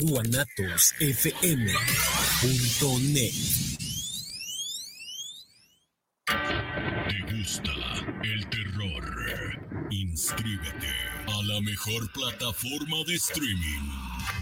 guanatosfm.net. ¿Te gusta el terror? Inscríbete a la mejor plataforma de streaming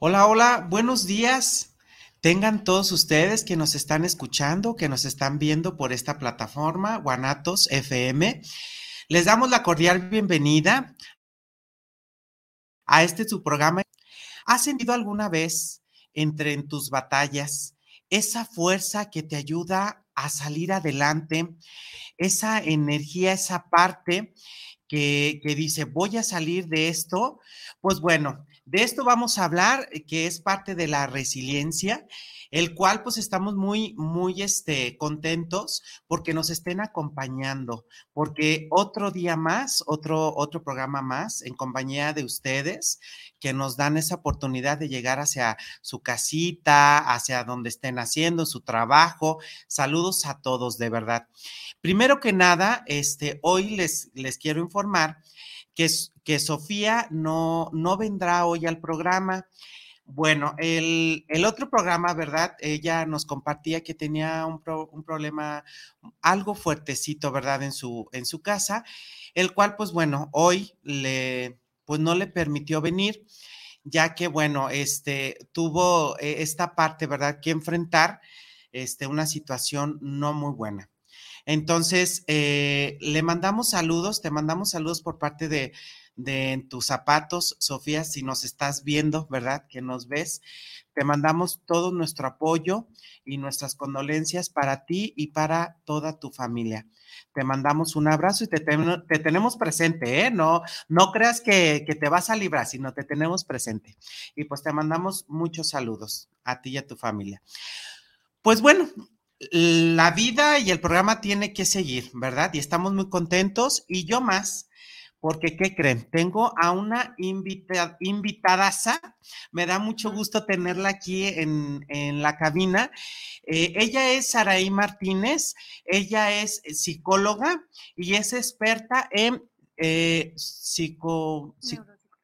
Hola, hola, buenos días. Tengan todos ustedes que nos están escuchando, que nos están viendo por esta plataforma, Guanatos FM. Les damos la cordial bienvenida a este su programa. ¿Has sentido alguna vez entre en tus batallas esa fuerza que te ayuda a salir adelante, esa energía, esa parte que, que dice, voy a salir de esto? Pues bueno, de esto vamos a hablar, eh, que es parte de la resiliencia, el cual pues estamos muy, muy este, contentos porque nos estén acompañando, porque otro día más, otro, otro programa más en compañía de ustedes que nos dan esa oportunidad de llegar hacia su casita, hacia donde estén haciendo su trabajo. Saludos a todos, de verdad. Primero que nada, este, hoy les, les quiero informar que, Sofía no, no vendrá hoy al programa. Bueno, el, otro programa, ¿verdad? Ella nos compartía que tenía un, un, problema algo fuertecito, ¿verdad? En su, en su casa, el cual, pues bueno, hoy le, pues no le permitió venir, ya que, bueno, este, tuvo eh, esta parte, ¿verdad? Que enfrentar, este, una situación no muy buena. Entonces, eh, le mandamos saludos, te mandamos saludos por parte de, de tus zapatos, Sofía, si nos estás viendo, ¿verdad? Que nos ves. Te mandamos todo nuestro apoyo y nuestras condolencias para ti y para toda tu familia. Te mandamos un abrazo y te, te tenemos presente, ¿eh? No, no creas que, que, te vas a librar, sino te tenemos presente. Y pues te mandamos muchos saludos a ti y a tu familia. Pues bueno, la vida y el programa tiene que seguir, ¿verdad? Y estamos muy contentos y yo más, porque ¿qué creen? Tengo a una invita, invitadaza, me da mucho gusto tenerla aquí en, la cabina. Eh, ella es Saraí Martínez, ella es psicóloga y es experta en eh, psico,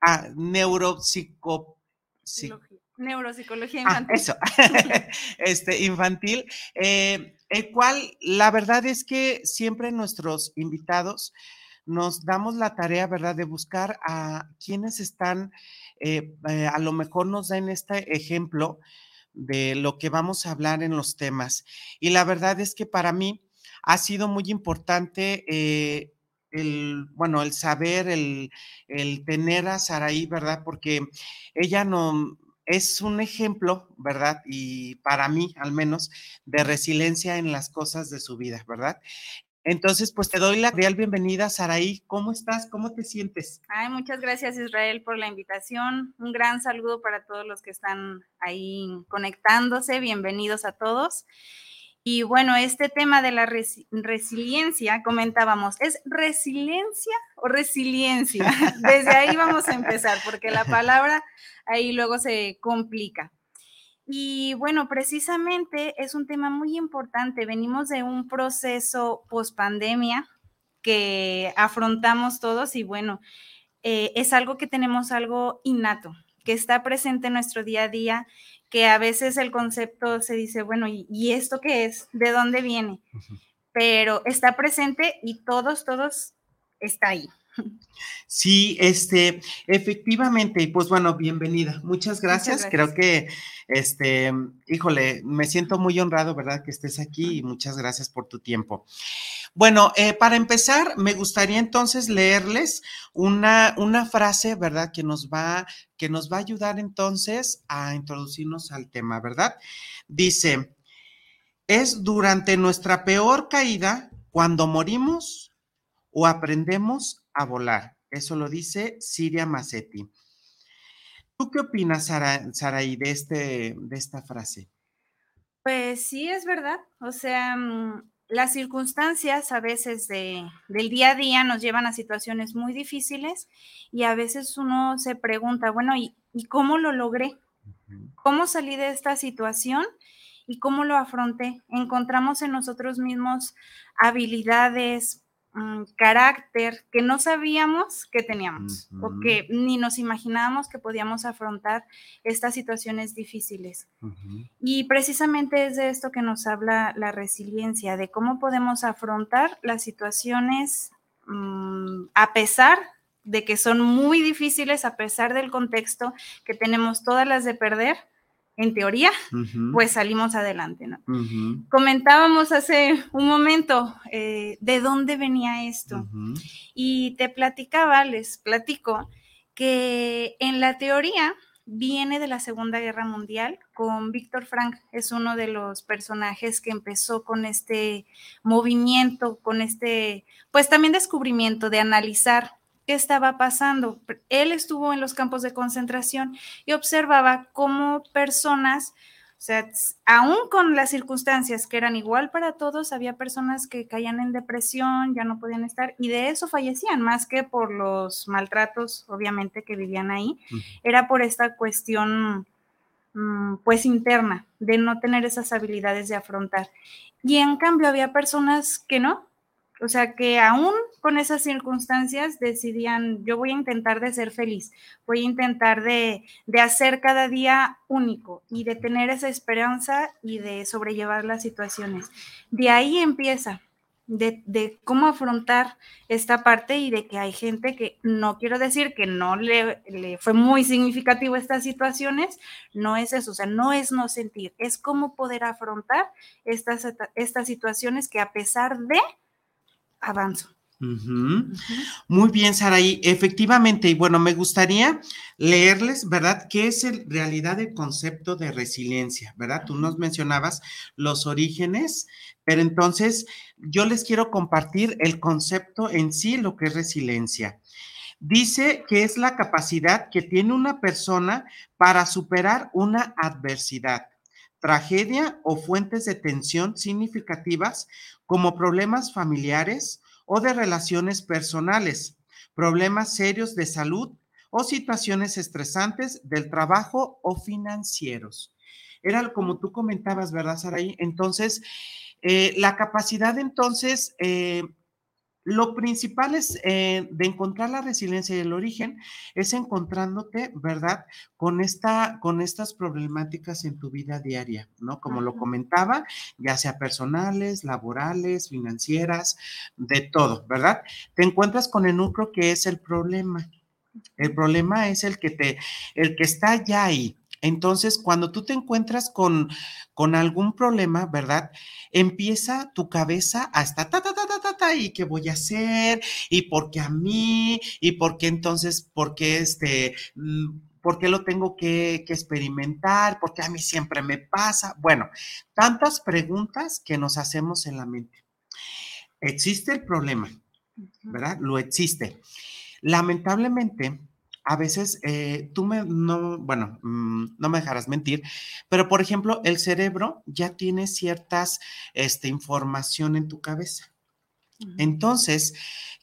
ah, neuropsico, Neuropsicología ah, infantil. eso, este, infantil, eh, el cual la verdad es que siempre nuestros invitados nos damos la tarea, ¿verdad?, de buscar a quienes están, eh, eh, a lo mejor nos den este ejemplo de lo que vamos a hablar en los temas. Y la verdad es que para mí ha sido muy importante el, bueno, el saber, el, el tener a Saraí, ¿verdad? Porque ella no, es un ejemplo, ¿verdad? Y para mí, al menos, de resiliencia en las cosas de su vida, ¿verdad? Entonces, pues te doy la real bienvenida, Saraí. ¿Cómo estás? ¿Cómo te sientes? Ay, muchas gracias, Israel, por la invitación. Un gran saludo para todos los que están ahí conectándose. Bienvenidos a todos. Y bueno, este tema de la resiliencia, comentábamos, ¿es resiliencia o resiliencia? Desde ahí vamos a empezar, porque la palabra ahí luego se complica. Y bueno, precisamente es un tema muy importante. Venimos de un proceso post pandemia que afrontamos todos y bueno, eh, es algo que tenemos algo innato, que está presente en nuestro día a día que a veces el concepto se dice, bueno, ¿y, esto qué es? ¿De dónde viene? Pero está presente y todos, todos está ahí. Sí, este, efectivamente, y pues bueno, bienvenida. Muchas gracias. Creo que, este, híjole, me siento muy honrado, ¿verdad? Que estés aquí y muchas gracias por tu tiempo. Bueno, eh, para empezar, me gustaría entonces leerles una, una frase, ¿verdad? Que nos va, que nos va a ayudar entonces a introducirnos al tema, ¿verdad? Dice, es durante nuestra peor caída cuando morimos o aprendemos a volar. Eso lo dice Siria Massetti. ¿Tú qué opinas, Saraí, de, este, de esta frase? Pues sí, es verdad. O sea, mm, las circunstancias a veces de, del día a día nos llevan a situaciones muy difíciles y a veces uno se pregunta, bueno, ¿y, ¿y cómo lo logré? ¿Cómo salí de esta situación? ¿Y cómo lo afronté? Encontramos en nosotros mismos habilidades, Mm, carácter que no sabíamos que teníamos o que ni nos imaginábamos que podíamos afrontar estas situaciones difíciles. Y precisamente es de esto que nos habla la resiliencia, de cómo podemos afrontar las situaciones mm, a pesar de que son muy difíciles, a pesar del contexto que tenemos todas las de perder, en teoría, pues salimos adelante, ¿no? Comentábamos hace un momento eh, de dónde venía esto y te platicaba, les platico, que en la teoría viene de la Segunda Guerra Mundial con Víctor Frank, es uno de los personajes que empezó con este movimiento, con este, pues también descubrimiento de analizar qué estaba pasando. Él estuvo en los campos de concentración y observaba cómo personas, o sea, aún con las circunstancias que eran igual para todos, había personas que caían en depresión, ya no podían estar y de eso fallecían, más que por los maltratos, obviamente, que vivían ahí. Era por esta cuestión, mm, pues, interna, de no tener esas habilidades de afrontar. Y en cambio había personas que no, o sea, que aún con esas circunstancias decidían, yo voy a intentar de ser feliz, voy a intentar de, hacer cada día único y de tener esa esperanza y de sobrellevar las situaciones. De ahí empieza, de, cómo afrontar esta parte y de que hay gente que no quiero decir que no le, le, fue muy significativo estas situaciones, no es eso, o sea, no es no sentir, es cómo poder afrontar estas, estas situaciones que a pesar de avanzo. Muy bien, Saraí. Efectivamente, y bueno, me gustaría leerles, ¿verdad? ¿Qué es en realidad el concepto de resiliencia, ¿verdad? Tú nos mencionabas los orígenes, pero entonces yo les quiero compartir el concepto en sí, lo que es resiliencia. Dice que es la capacidad que tiene una persona para superar una adversidad tragedia o fuentes de tensión significativas como problemas familiares o de relaciones personales, problemas serios de salud o situaciones estresantes del trabajo o financieros. Era como tú comentabas, ¿verdad, Saraí? Entonces, eh, la capacidad entonces eh, lo principal es eh, de encontrar la resiliencia y el origen, es encontrándote, ¿verdad? Con, esta, con estas problemáticas en tu vida diaria, ¿no? Como lo comentaba, ya sea personales, laborales, financieras, de todo, ¿verdad? Te encuentras con el núcleo que es el problema. El problema es el que te, el que está ya ahí, entonces, cuando tú te encuentras con, con algún problema, ¿verdad? Empieza tu cabeza a estar, ta, ta, ta, ta, ta, ta, y qué voy a hacer, y por qué a mí, y por qué entonces, por qué este, mm, ¿Por qué lo tengo que, que, experimentar? ¿Por qué a mí siempre me pasa? Bueno, tantas preguntas que nos hacemos en la mente. existe el problema, ¿verdad? Lo existe. Lamentablemente, a veces eh, tú me, no, bueno, mm, no me dejarás mentir, pero por ejemplo, el cerebro ya tiene ciertas este, información en tu cabeza. Entonces,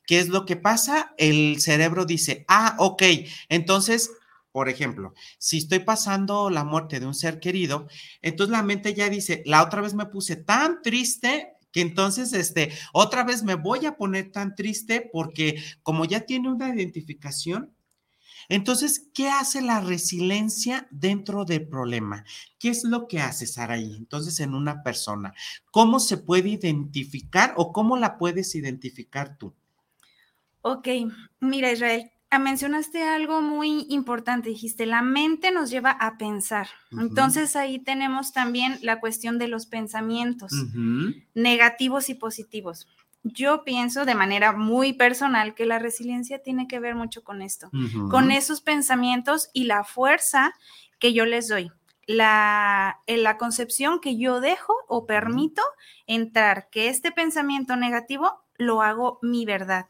¿qué es lo que pasa? El cerebro dice, ah, ok, entonces por ejemplo, si estoy pasando la muerte de un ser querido, entonces la mente ya dice, la otra vez me puse tan triste que entonces, este, otra vez me voy a poner tan triste porque como ya tiene una identificación, entonces, ¿qué hace la resiliencia dentro del problema? ¿Qué es lo que hace Saraí? Entonces, en una persona, ¿cómo se puede identificar o cómo la puedes identificar tú? Ok, mira Israel, ah, mencionaste algo muy importante, dijiste, la mente nos lleva a pensar. Entonces ahí tenemos también la cuestión de los pensamientos negativos y positivos. Yo pienso de manera muy personal que la resiliencia tiene que ver mucho con esto, con esos pensamientos y la fuerza que yo les doy. La, en la concepción que yo dejo o permito entrar, que este pensamiento negativo lo hago mi verdad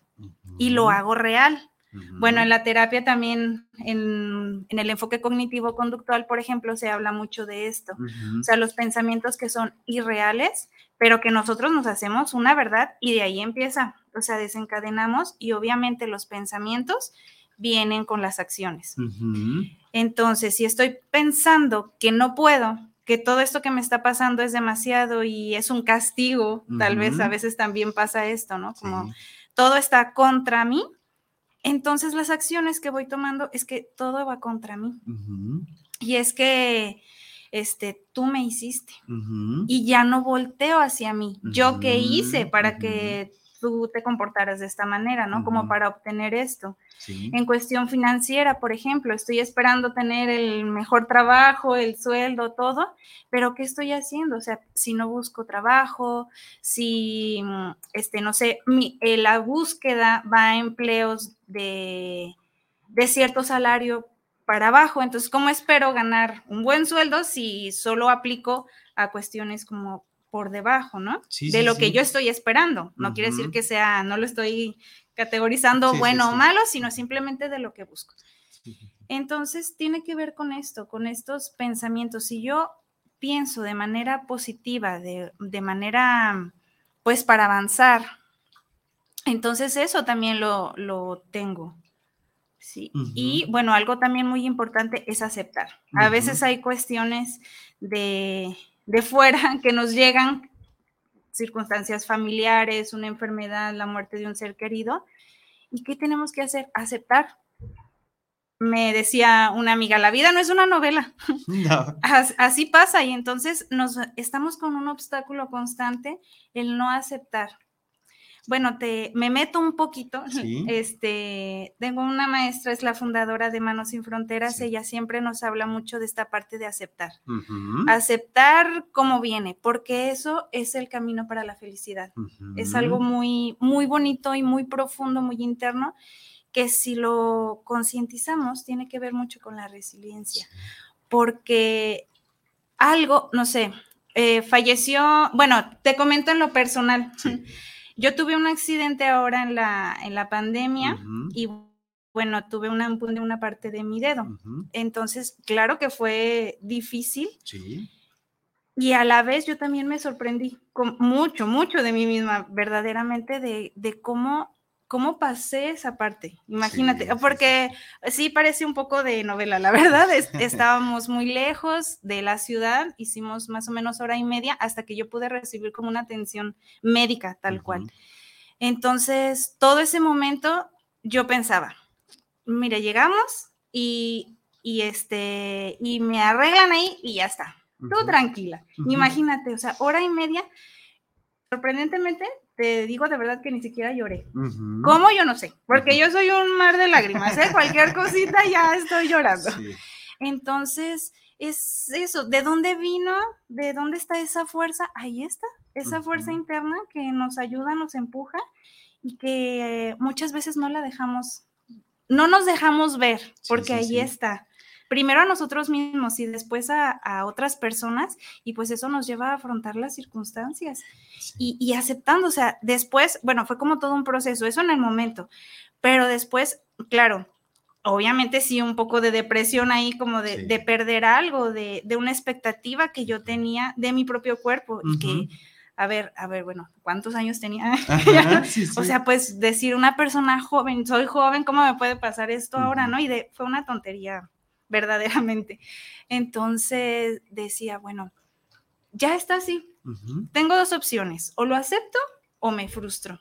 y lo hago real. Bueno, en la terapia también, en, el enfoque cognitivo-conductual, por ejemplo, se habla mucho de esto. O sea, los pensamientos que son irreales, pero que nosotros nos hacemos una verdad y de ahí empieza. O sea, desencadenamos y obviamente los pensamientos vienen con las acciones. Entonces, si estoy pensando que no puedo, que todo esto que me está pasando es demasiado y es un castigo, tal vez a veces también pasa esto, ¿no? Como todo está contra mí, entonces las acciones que voy tomando es que todo va contra mí. Y es que este, tú me hiciste y ya no volteo hacia mí. ¿Yo qué hice para que tú te comportaras de esta manera, ¿no? Como para obtener esto. En cuestión financiera, por ejemplo, estoy esperando tener el mejor trabajo, el sueldo, todo, pero ¿qué estoy haciendo? O sea, si no busco trabajo, si, mm, este, no sé, mi, eh, la búsqueda va a empleos de, de cierto salario para abajo, entonces, ¿cómo espero ganar un buen sueldo si solo aplico a cuestiones como por debajo, ¿no? de lo que yo estoy esperando. No quiere decir que sea, no lo estoy categorizando bueno o malo, sino simplemente de lo que busco. Entonces, tiene que ver con esto, con estos pensamientos. Si yo pienso de manera positiva, de, manera, pues, para avanzar, entonces eso también lo, lo tengo. Sí. Y bueno, algo también muy importante es aceptar. A veces hay cuestiones de, de fuera que nos llegan circunstancias familiares, una enfermedad, la muerte de un ser querido. ¿Y qué tenemos que hacer? Aceptar. Me decía una amiga, la vida no es una novela. Así pasa y entonces nos estamos con un obstáculo constante, el no aceptar bueno, te, me meto un poquito. Este, tengo una maestra, es la fundadora de Manos Sin Fronteras, ella siempre nos habla mucho de esta parte de aceptar. Aceptar cómo viene, porque eso es el camino para la felicidad. Es algo muy, muy bonito y muy profundo, muy interno, que si lo concientizamos, tiene que ver mucho con la resiliencia. Porque algo, no sé, eh, falleció, bueno, te comento en lo personal. Yo tuve un accidente ahora en la, en la pandemia y bueno, tuve una, una parte de mi dedo. Entonces, claro que fue difícil. Sí. Y a la vez yo también me sorprendí con mucho, mucho de mí misma, verdaderamente, de, de cómo ¿Cómo pasé esa parte? Imagínate, porque sí. parece un poco de novela, la verdad. estábamos muy lejos de la ciudad, hicimos más o menos hora y media hasta que yo pude recibir como una atención médica tal cual. Entonces, todo ese momento yo pensaba, mire, llegamos y, este, y me arreglan ahí y ya está. Tú tranquila. Imagínate, o sea, hora y media. Sorprendentemente, te digo de verdad que ni siquiera lloré. ¿Cómo? Yo no sé, porque yo soy un mar de lágrimas, ¿eh? Cualquier cosita ya estoy llorando. Entonces, es eso, ¿de dónde vino? ¿De dónde está esa fuerza? Ahí está, esa fuerza interna que nos ayuda, nos empuja y que muchas veces no la dejamos, no nos dejamos ver, porque ahí está. Primero a nosotros mismos y después a, otras personas y pues eso nos lleva a afrontar las circunstancias. Y, y aceptando, o sea, después, bueno, fue como todo un proceso, eso en el momento, pero después, claro, obviamente sí un poco de depresión ahí, como de, perder algo, de, una expectativa que yo tenía de mi propio cuerpo y que, a ver, a ver, bueno, ¿cuántos años tenía? O sea, pues decir una persona joven, soy joven, ¿cómo me puede pasar esto ahora, no? Y de, fue una tontería, verdaderamente. Entonces decía, bueno, ya está así. Tengo dos opciones, o lo acepto o me frustro.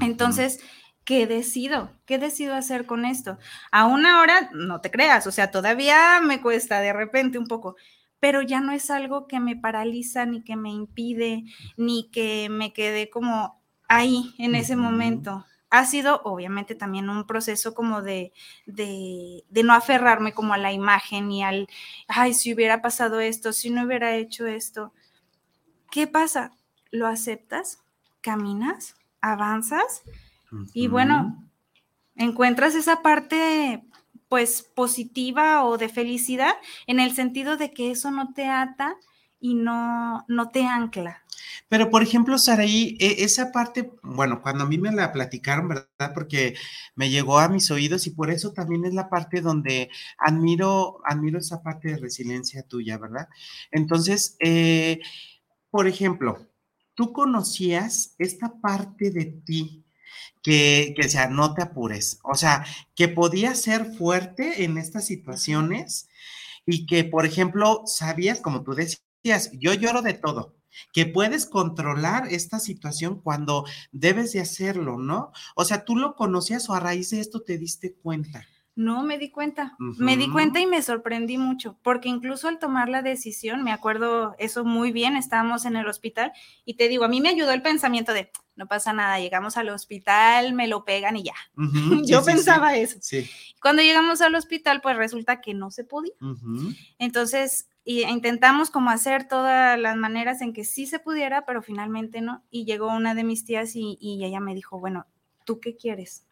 Entonces, ¿qué decido? ¿Qué decido hacer con esto? Aún ahora, no te creas, o sea, todavía me cuesta de repente un poco, pero ya no es algo que me paraliza, ni que me impide, ni que me quede como ahí en ese momento. Ha sido obviamente también un proceso como de, de, de, no aferrarme como a la imagen y al, ay, si hubiera pasado esto, si no hubiera hecho esto. ¿Qué pasa? ¿Lo aceptas? ¿Caminas? ¿Avanzas? Y bueno, encuentras esa parte pues positiva o de felicidad en el sentido de que eso no te ata y no, no te ancla. Pero, por ejemplo, Saraí, e, esa parte, bueno, cuando a mí me la platicaron, ¿verdad? Porque me llegó a mis oídos y por eso también es la parte donde admiro, admiro esa parte de resiliencia tuya, ¿verdad? Entonces, eh, por ejemplo, tú conocías esta parte de ti que, que sea, no te apures. O sea, que podía ser fuerte en estas situaciones y que, por ejemplo, sabías, como tú decías, yo lloro de todo, que puedes controlar esta situación cuando debes de hacerlo, ¿no? O sea, tú lo conocías o a raíz de esto te diste cuenta. No, me di cuenta. Me di cuenta y me sorprendí mucho, porque incluso al tomar la decisión, me acuerdo eso muy bien, estábamos en el hospital y te digo, a mí me ayudó el pensamiento de, no pasa nada, llegamos al hospital, me lo pegan y ya. Yo pensaba eso. Cuando llegamos al hospital, pues resulta que no se podía. Entonces, intentamos como hacer todas las maneras en que sí se pudiera, pero finalmente no. Y llegó una de mis tías y, y ella me dijo, bueno, ¿tú qué quieres?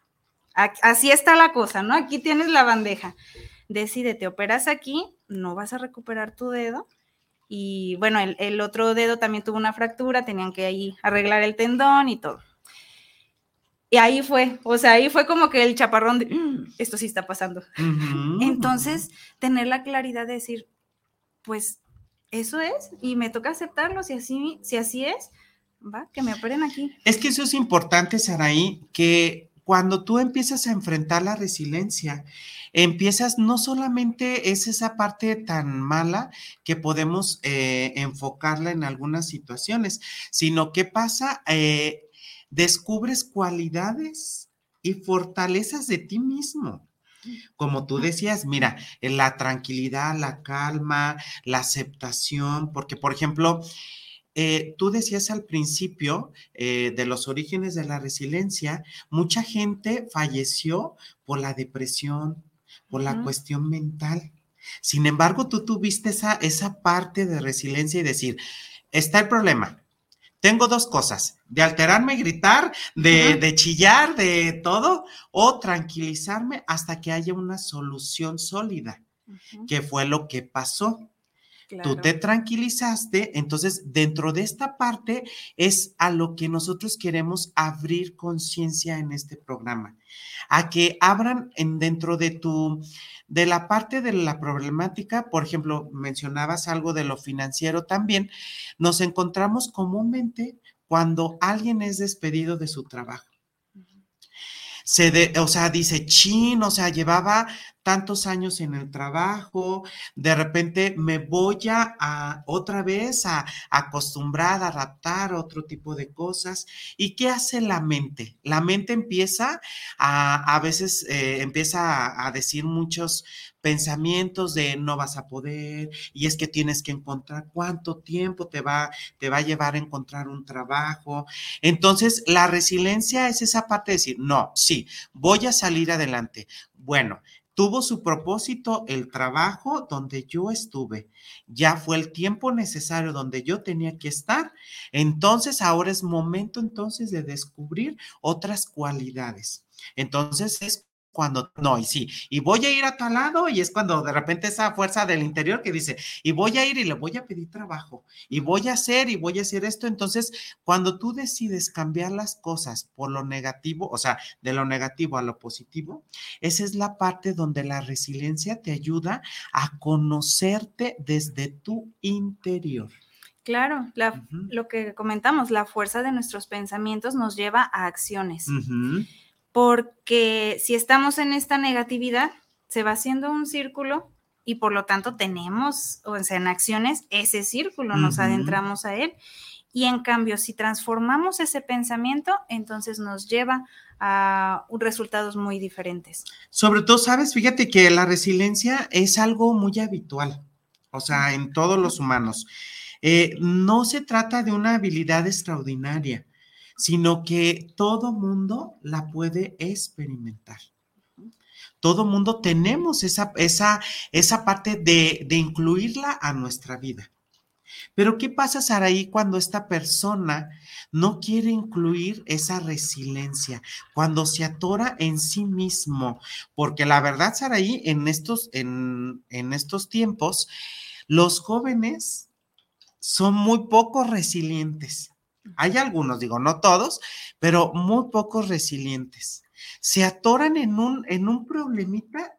Así está la cosa, ¿no? Aquí tienes la bandeja. Decide, te operas aquí, no vas a recuperar tu dedo. Y bueno, el, otro dedo también tuvo una fractura, tenían que ahí arreglar el tendón y todo. Y ahí fue, o sea, ahí fue como que el chaparrón de, mm, esto sí está pasando. Entonces, tener la claridad de decir, pues eso es, y me toca aceptarlo, si así, si así es, va, que me operen aquí. Es que eso es importante, Saraí, que cuando tú empiezas a enfrentar la resiliencia, empiezas, no solamente es esa parte tan mala que podemos eh, enfocarla en algunas situaciones, sino que pasa, eh, descubres cualidades y fortalezas de ti mismo. Como tú decías, mira, la tranquilidad, la calma, la aceptación, porque por ejemplo, eh, tú decías al principio eh, de los orígenes de la resiliencia, mucha gente falleció por la depresión, por la cuestión mental. Sin embargo, tú tuviste esa, esa parte de resiliencia y decir, está el problema. Tengo dos cosas, de alterarme, gritar, de, de chillar, de todo, o tranquilizarme hasta que haya una solución sólida, que fue lo que pasó. Tú te tranquilizaste, entonces dentro de esta parte es a lo que nosotros queremos abrir conciencia en este programa, a que abran en, dentro de tu, de la parte de la problemática, por ejemplo, mencionabas algo de lo financiero también, nos encontramos comúnmente cuando alguien es despedido de su trabajo se de, o sea, dice, chin, o sea, llevaba tantos años en el trabajo, de repente me voy a, otra vez a, acostumbrar a adaptar a otro tipo de cosas. ¿Y qué hace la mente? La mente empieza a, a veces eh, empieza a, decir muchos pensamientos de no vas a poder y es que tienes que encontrar cuánto tiempo te va, te va a llevar a encontrar un trabajo. Entonces, la resiliencia es esa parte de decir, no, sí, voy a salir adelante. Bueno, tuvo su propósito el trabajo donde yo estuve. Ya fue el tiempo necesario donde yo tenía que estar. Entonces ahora es momento entonces de descubrir otras cualidades. Entonces es cuando, no, y sí, y voy a ir a tal lado, y es cuando de repente esa fuerza del interior que dice, y voy a ir y le voy a pedir trabajo, y voy a hacer, y voy a hacer esto. Entonces, cuando tú decides cambiar las cosas por lo negativo, o sea, de lo negativo a lo positivo, esa es la parte donde la resiliencia te ayuda a conocerte desde tu interior. Claro, lo que comentamos, la fuerza de nuestros pensamientos nos lleva a acciones porque si estamos en esta negatividad, se va haciendo un círculo y por lo tanto tenemos, o sea, en acciones, ese círculo, nos adentramos a él. Y en cambio, si transformamos ese pensamiento, entonces nos lleva a resultados muy diferentes. Sobre todo, sabes, fíjate que la resiliencia es algo muy habitual, o sea, en todos los humanos. Eh, no se trata de una habilidad extraordinaria sino que todo mundo la puede experimentar. Todo mundo tenemos esa, esa, esa parte de, de incluirla a nuestra vida. Pero ¿qué pasa, Saraí, cuando esta persona no quiere incluir esa resiliencia, cuando se atora en sí mismo? Porque la verdad, Saraí, en estos, en, en estos tiempos, los jóvenes son muy poco resilientes. Hay algunos, digo, no todos, pero muy pocos resilientes. Se atoran en un, en un problemita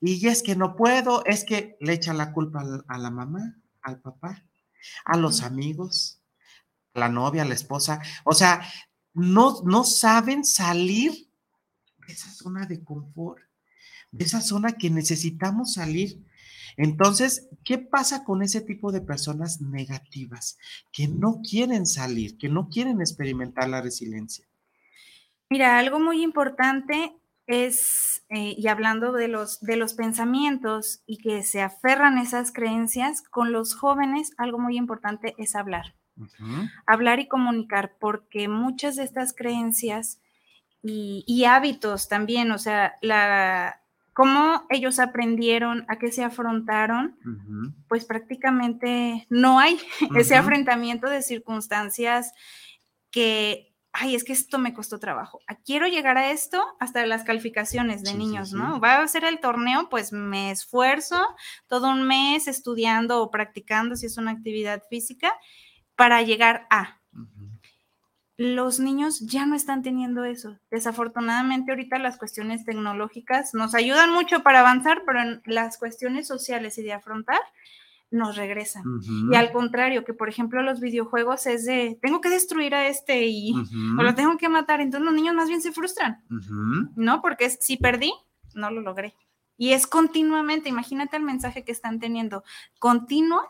y es que no puedo, es que le echan la culpa a la mamá, al papá, a los amigos, a la novia, a la esposa. O sea, no, no saben salir de esa zona de confort, de esa zona que necesitamos salir entonces, ¿qué pasa con ese tipo de personas negativas que no quieren salir, que no quieren experimentar la resiliencia? Mira, algo muy importante es, eh, y hablando de los, de los pensamientos y que se aferran esas creencias, con los jóvenes algo muy importante es hablar. Hablar y comunicar, porque muchas de estas creencias y, y hábitos también, o sea, la, cómo ellos aprendieron, a qué se afrontaron, pues prácticamente no hay ese afrontamiento de circunstancias que, ay, es que esto me costó trabajo. Ah, quiero llegar a esto hasta las calificaciones de niños, ¿no? Va a ser el torneo, pues me esfuerzo todo un mes estudiando o practicando si es una actividad física para llegar a los niños ya no están teniendo eso. Desafortunadamente ahorita las cuestiones tecnológicas nos ayudan mucho para avanzar, pero en las cuestiones sociales y de afrontar nos regresan. Y al contrario, que por ejemplo los videojuegos es de, tengo que destruir a este y o lo tengo que matar, entonces los niños más bien se frustran, ¿no? Porque si perdí, no lo logré. Y es continuamente, imagínate el mensaje que están teniendo, continuo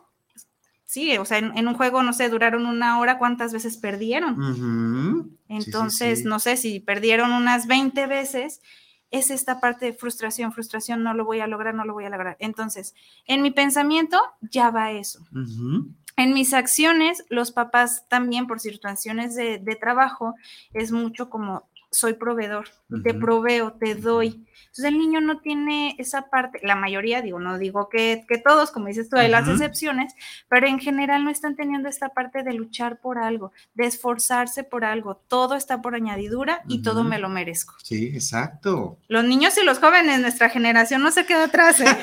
sí, o sea, en, un juego, no sé, duraron una hora, ¿cuántas veces perdieron? Entonces, no sé, si perdieron unas 20 veces, es esta parte de frustración, frustración, no lo voy a lograr, no lo voy a lograr. Entonces, en mi pensamiento ya va eso. En mis acciones, los papás también por situaciones de, de trabajo, es mucho como soy proveedor, te proveo, te doy. Entonces el niño no tiene esa parte, la mayoría, digo, no digo que, todos, como dices tú, hay las excepciones, pero en general no están teniendo esta parte de luchar por algo, de esforzarse por algo. Todo está por añadidura y todo me lo merezco. Sí, exacto. Los niños y los jóvenes, nuestra generación no se quedó atrás. ¿eh?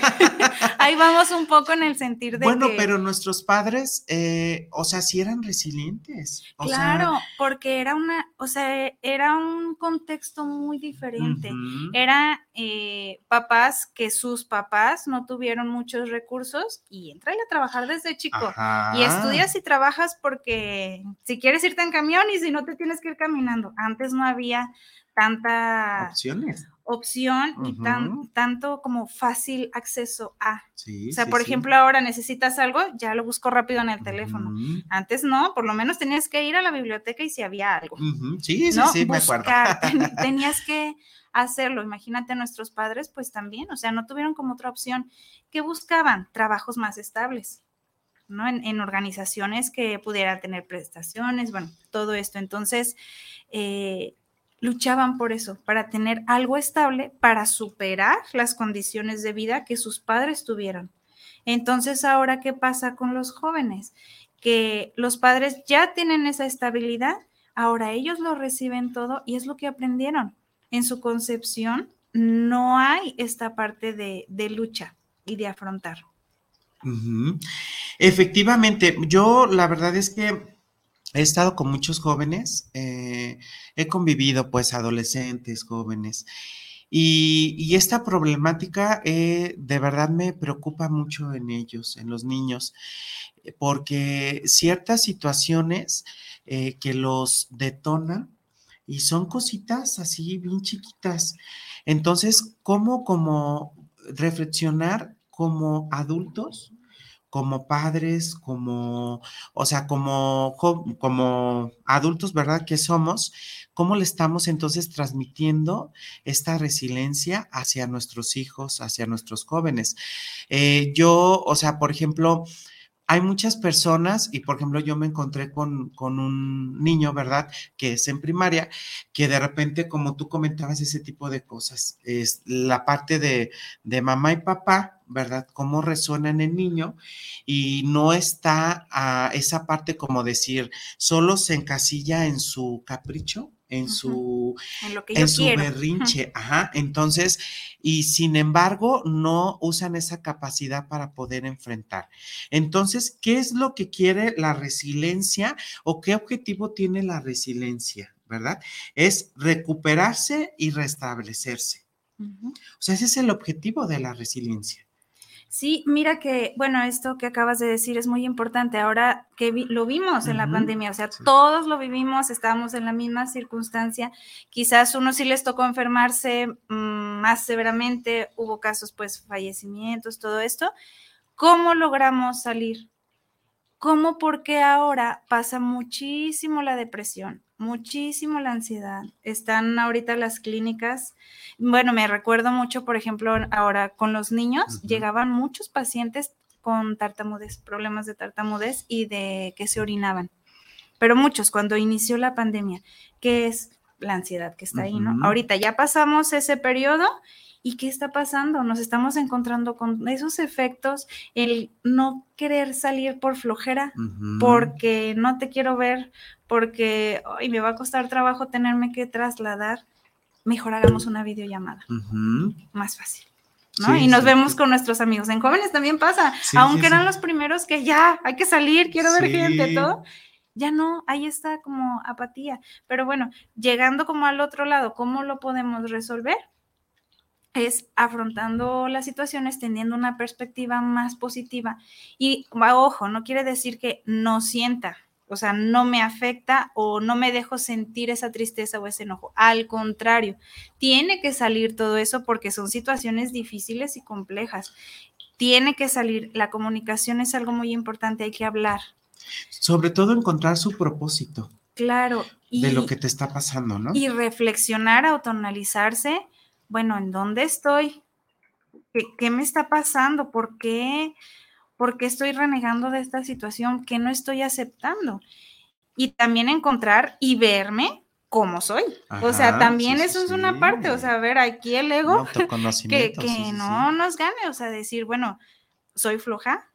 Ahí vamos un poco en el sentir de Bueno, pero nuestros padres, eh, o sea, sí eran resilientes. claro, porque era una, o sea, era un contexto muy diferente. Era eh, papás que sus papás no tuvieron muchos recursos y entra a trabajar desde chico. Y estudias y trabajas porque si quieres irte en camión y si no te tienes que ir caminando. Antes no había tanta opciones opción y tan, tanto como fácil acceso a. o sea, por ejemplo, ahora necesitas algo, ya lo busco rápido en el teléfono. Antes no, por lo menos tenías que ir a la biblioteca y si había algo. Sí, sí, sí, me acuerdo. tenías que hacerlo. Imagínate nuestros padres, pues también, o sea, no tuvieron como otra opción. ¿Qué buscaban? Trabajos más estables. ¿no? En, en organizaciones que pudieran tener prestaciones, bueno, todo esto. Entonces, eh, luchaban por eso, para tener algo estable, para superar las condiciones de vida que sus padres tuvieron. Entonces, ahora, ¿qué pasa con los jóvenes? Que los padres ya tienen esa estabilidad, ahora ellos lo reciben todo y es lo que aprendieron. En su concepción no hay esta parte de, de lucha y de afrontar. Efectivamente, yo la verdad es que he estado con muchos jóvenes, eh, he convivido pues adolescentes, jóvenes, y, esta problemática eh, de verdad me preocupa mucho en ellos, en los niños, eh, porque ciertas situaciones que los detonan y son cositas así bien chiquitas. Entonces, ¿cómo como reflexionar como adultos? Como padres, como, o sea, como, como adultos, ¿verdad? Que somos, ¿cómo le estamos entonces transmitiendo esta resiliencia hacia nuestros hijos, hacia nuestros jóvenes? Eh, yo, o sea, por ejemplo, hay muchas personas, y por ejemplo, yo me encontré con, con un niño, ¿verdad? Que es en primaria, que de repente, como tú comentabas, ese tipo de cosas, es la parte de, de mamá y papá, ¿verdad? Cómo resuena en el niño y no está a esa parte como decir, solo se encasilla en su capricho, en su En lo que yo en su quiero. berrinche, ajá. Entonces, y sin embargo, no usan esa capacidad para poder enfrentar. Entonces, ¿qué es lo que quiere la resiliencia o qué objetivo tiene la resiliencia, verdad? Es recuperarse y restablecerse. O sea, ese es el objetivo de la resiliencia. Sí, mira que, bueno, esto que acabas de decir es muy importante. Ahora que vi- lo vimos en la pandemia, o sea, sí. todos lo vivimos, estábamos en la misma circunstancia. Quizás uno sí les tocó enfermarse mm, más severamente, hubo casos, pues, fallecimientos, todo esto. ¿Cómo logramos salir? ¿Cómo? Porque ahora pasa muchísimo la depresión, muchísimo la ansiedad. Están ahorita las clínicas. Bueno, me recuerdo mucho, por ejemplo, ahora con los niños, llegaban muchos pacientes con tartamudez, problemas de tartamudez y de que se orinaban. Pero muchos, cuando inició la pandemia, que es la ansiedad que está ahí, ¿no? Ahorita ya pasamos ese periodo. ¿Y qué está pasando? Nos estamos encontrando con esos efectos, el no querer salir por flojera, porque no te quiero ver, porque ay, me va a costar trabajo tenerme que trasladar, mejor hagamos una videollamada, Ujú. más fácil. ¿no? Sí, y nos sí, vemos sí. con nuestros amigos. En jóvenes también pasa, aunque eran los primeros que ya hay que salir, quiero ver gente, todo. Ya no, ahí está como apatía. Pero bueno, llegando como al otro lado, ¿cómo lo podemos resolver? Es afrontando las situaciones, teniendo una perspectiva más positiva. Y ojo, no quiere decir que no sienta, o sea, no me afecta o no me dejo sentir esa tristeza o ese enojo. Al contrario, tiene que salir todo eso porque son situaciones difíciles y complejas. Tiene que salir. La comunicación es algo muy importante, hay que hablar. Sobre todo encontrar su propósito Claro. Y, de lo que te está pasando, ¿no? y reflexionar, autonalizarse. Bueno, ¿en dónde estoy? ¿Qué, qué me está pasando? ¿Por qué? ¿Por qué estoy renegando de esta situación? ¿Qué no estoy aceptando? Y también encontrar y verme como soy. o sea, también sí, eso sí, es una parte, o sea, a ver, aquí el ego, que, que no nos gane, o sea, decir, bueno, soy floja.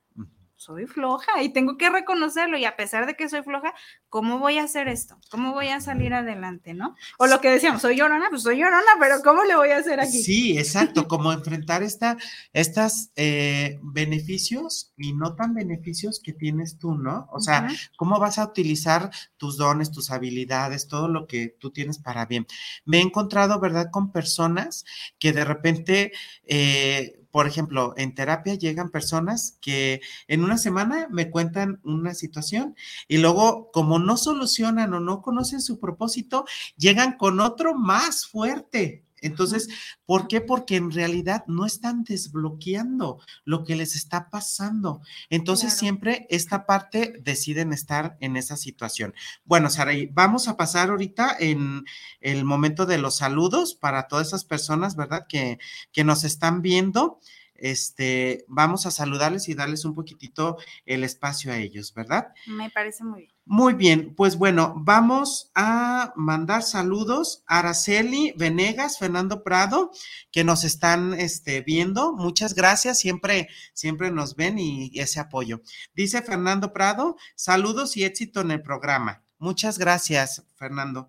Soy floja y tengo que reconocerlo y a pesar de que soy floja, ¿cómo voy a hacer esto? ¿Cómo voy a salir adelante, no? O lo que decíamos, soy llorona, pues soy llorona, pero ¿cómo le voy a hacer aquí? Sí, exacto, como enfrentar esta, estas eh, beneficios y no tan beneficios que tienes tú, ¿no? O sea, cómo vas a utilizar tus dones, tus habilidades, todo lo que tú tienes para bien. Me he encontrado, ¿verdad?, con personas que de repente, eh, por ejemplo, en terapia llegan personas que en una semana me cuentan una situación y luego, como no solucionan o no conocen su propósito, llegan con otro más fuerte. Entonces, ¿por qué? Porque en realidad no están desbloqueando lo que les está pasando. Entonces, Claro. siempre esta parte deciden estar en esa situación. Bueno, Saraí, vamos a pasar ahorita en el momento de los saludos para todas esas personas, ¿verdad? Que, que nos están viendo. Este, vamos a saludarles y darles un poquitito el espacio a ellos, ¿verdad? Me parece muy bien. Muy bien, pues bueno, vamos a mandar saludos a Araceli Venegas, Fernando Prado, que nos están este, viendo. Muchas gracias, siempre, siempre nos ven y, y ese apoyo. Dice Fernando Prado, saludos y éxito en el programa. Muchas gracias, Fernando.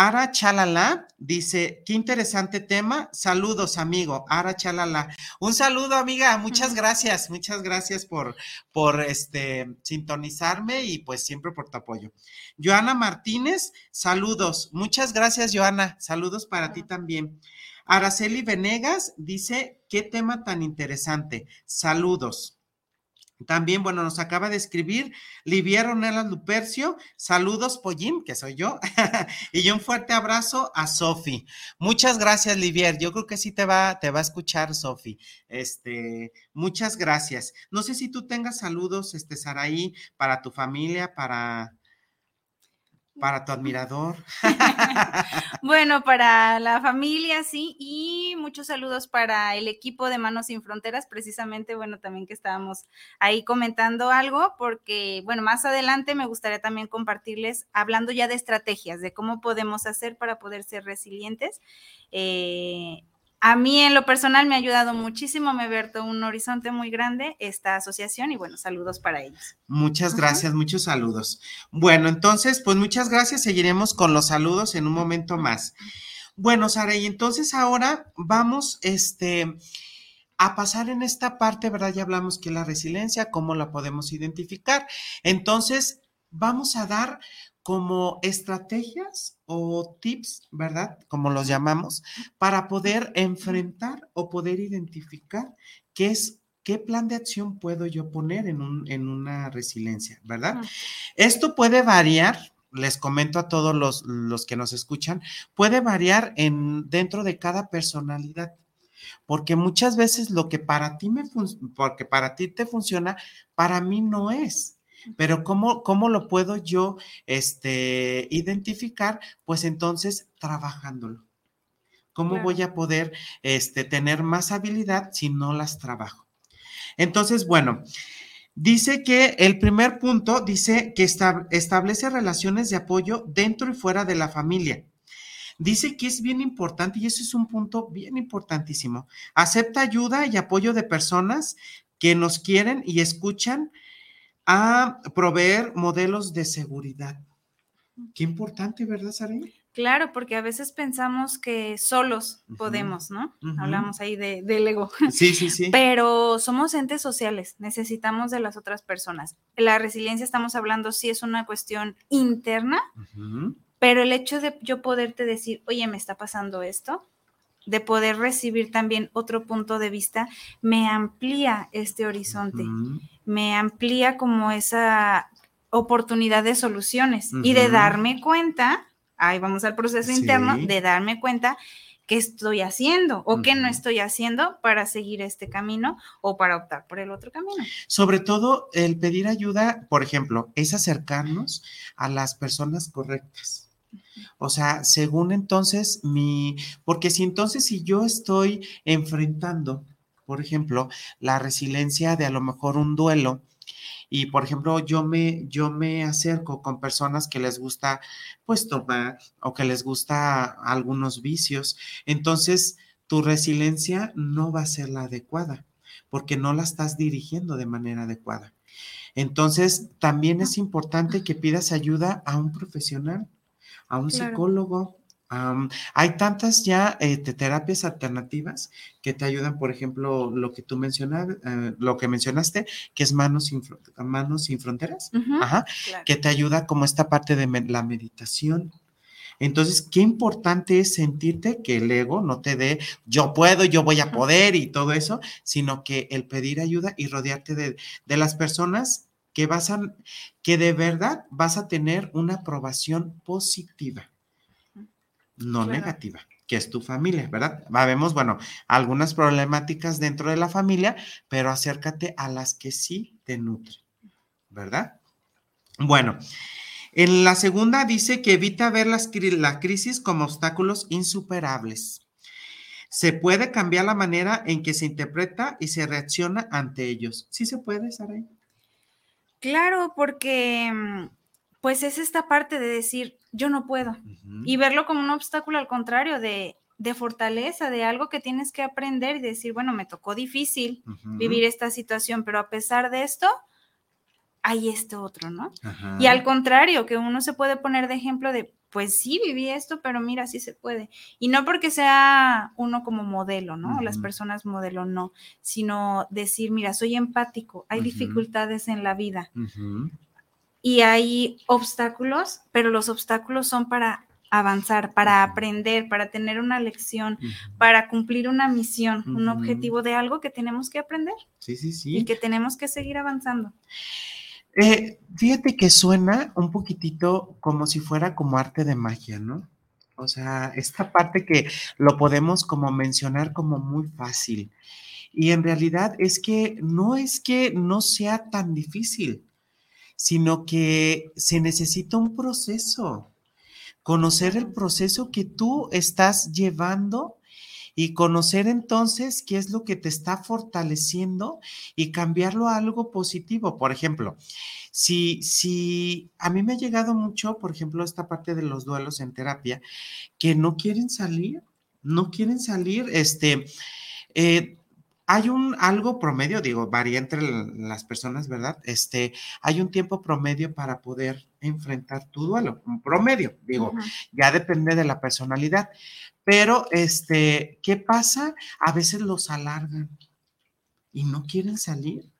Ara Chalala dice, qué interesante tema. Saludos, amigo. Ara Chalala. Un saludo, amiga. Muchas gracias. Muchas gracias por, por este, sintonizarme y pues siempre por tu apoyo. Joana Martínez, saludos. Muchas gracias, Joana. Saludos para ti también. Araceli Venegas dice, qué tema tan interesante. Saludos. También, bueno, nos acaba de escribir Livier Ronela Lupercio. Saludos, Pollín, que soy yo. y un fuerte abrazo a Sofi. Muchas gracias, Livier. Yo creo que sí te va, te va a escuchar, Sofi. Este, muchas gracias. No sé si tú tengas saludos, este, Saraí, para tu familia, para, para tu admirador. bueno, para la familia, sí, y muchos saludos para el equipo de Manos Sin Fronteras, precisamente, bueno, también que estábamos ahí comentando algo, porque, bueno, más adelante me gustaría también compartirles, hablando ya de estrategias, de cómo podemos hacer para poder ser resilientes. Eh, a mí en lo personal me ha ayudado muchísimo, me ha abierto un horizonte muy grande esta asociación y bueno, saludos para ellos. Muchas gracias, muchos saludos. Bueno, entonces, pues muchas gracias, seguiremos con los saludos en un momento más. Bueno, Sara, y entonces ahora vamos, este, a pasar en esta parte, ¿verdad? Ya hablamos que la resiliencia, cómo la podemos identificar. Entonces, vamos a dar como estrategias o tips, ¿verdad? Como los llamamos, para poder enfrentar o poder identificar qué es ¿qué plan de acción puedo yo poner en, un, en una resiliencia, verdad? Esto puede variar, les comento a todos los, los, que nos escuchan, puede variar en, dentro de cada personalidad, porque muchas veces lo que para ti me porque para ti te funciona, para mí no es. Pero ¿cómo, cómo lo puedo yo este, identificar? Pues entonces trabajándolo. ¿Cómo voy a poder este, tener más habilidad si no las trabajo? Entonces, bueno, dice que el primer punto dice que establece relaciones de apoyo dentro y fuera de la familia. Dice que es bien importante y eso es un punto bien importantísimo. Acepta ayuda y apoyo de personas que nos quieren y escuchan a proveer modelos de seguridad. Qué importante, ¿verdad, Sari? Claro, porque a veces pensamos que solos podemos, ¿no? Hablamos ahí de, del ego. Sí, sí, sí. Pero somos entes sociales, necesitamos de las otras personas. La resiliencia, estamos hablando, sí es una cuestión interna, pero el hecho de yo poderte decir, oye, me está pasando esto, de poder recibir también otro punto de vista, me amplía este horizonte, me amplía como esa oportunidad de soluciones y de darme cuenta, ahí vamos al proceso interno, de darme cuenta qué estoy haciendo o qué no estoy haciendo para seguir este camino o para optar por el otro camino. Sobre todo el pedir ayuda, por ejemplo, es acercarnos a las personas correctas. O sea, según entonces mi, porque si entonces si yo estoy enfrentando, por ejemplo, la resiliencia de a lo mejor un duelo, y por ejemplo, yo me, yo me acerco con personas que les gusta pues tomar o que les gusta algunos vicios, entonces tu resiliencia no va a ser la adecuada porque no la estás dirigiendo de manera adecuada. Entonces, también es importante que pidas ayuda a un profesional a un psicólogo. Hay tantas ya eh, terapias alternativas que te ayudan, por ejemplo, lo que tú mencionas, eh, lo que mencionaste, que es Manos sin, manos sin Fronteras, que te ayuda como esta parte de la meditación. Entonces, qué importante es sentirte que el ego no te dé yo puedo, yo voy a poder y todo eso, sino que el pedir ayuda y rodearte de, de las personas que vas a, que de verdad vas a tener una aprobación positiva, no negativa, que es tu familia, ¿verdad? Vemos, bueno, algunas problemáticas dentro de la familia, pero acércate a las que sí te nutren, ¿verdad? Bueno, en la segunda dice que evita ver las, la crisis como obstáculos insuperables. Se puede cambiar la manera en que se interpreta y se reacciona ante ellos. ¿Sí se puede, Saray? Claro, porque mm, pues es esta parte de decir, yo no puedo, y verlo como un obstáculo al contrario, de, de, fortaleza, de algo que tienes que aprender y decir, bueno, me tocó difícil vivir esta situación, pero a pesar de esto, hay este otro, ¿no? Y al contrario, que uno se puede poner de ejemplo de, pues sí, viví esto, pero mira, sí se puede. Y no porque sea uno como modelo, ¿no? Las personas modelo, no, sino decir, mira, soy empático, hay dificultades en la vida. Y hay obstáculos, pero los obstáculos son para avanzar, para aprender, para tener una lección, para cumplir una misión, un objetivo de algo que tenemos que aprender Sí, sí, sí. y que tenemos que seguir avanzando. Eh, fíjate que suena un poquitito como si fuera como arte de magia, ¿no? O sea, esta parte que lo podemos como mencionar como muy fácil. Y en realidad es que no es que no sea tan difícil, sino que se necesita un proceso. Conocer el proceso que tú estás llevando y conocer entonces qué es lo que te está fortaleciendo y cambiarlo a algo positivo. Por ejemplo, si, si a mí me ha llegado mucho, por ejemplo, esta parte de los duelos en terapia, que no quieren salir, no quieren salir, este, eh, hay un algo promedio, digo, varía entre las personas, ¿verdad? Este, hay un tiempo promedio para poder enfrentar tu duelo, un promedio, digo, ya depende de la personalidad. Pero, este, ¿qué pasa? A veces los alargan y no quieren salir.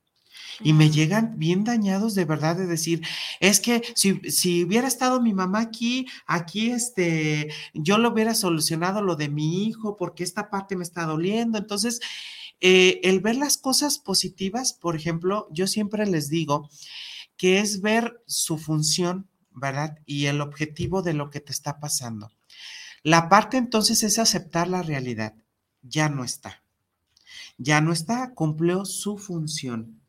Y me llegan bien dañados de verdad de decir, es que si, si hubiera estado mi mamá aquí, aquí este, yo lo hubiera solucionado lo de mi hijo porque esta parte me está doliendo. Entonces, eh, el ver las cosas positivas, por ejemplo, yo siempre les digo que es ver su función, ¿verdad? Y el objetivo de lo que te está pasando. La parte entonces es aceptar la realidad. Ya no está. Ya no está, cumplió su función.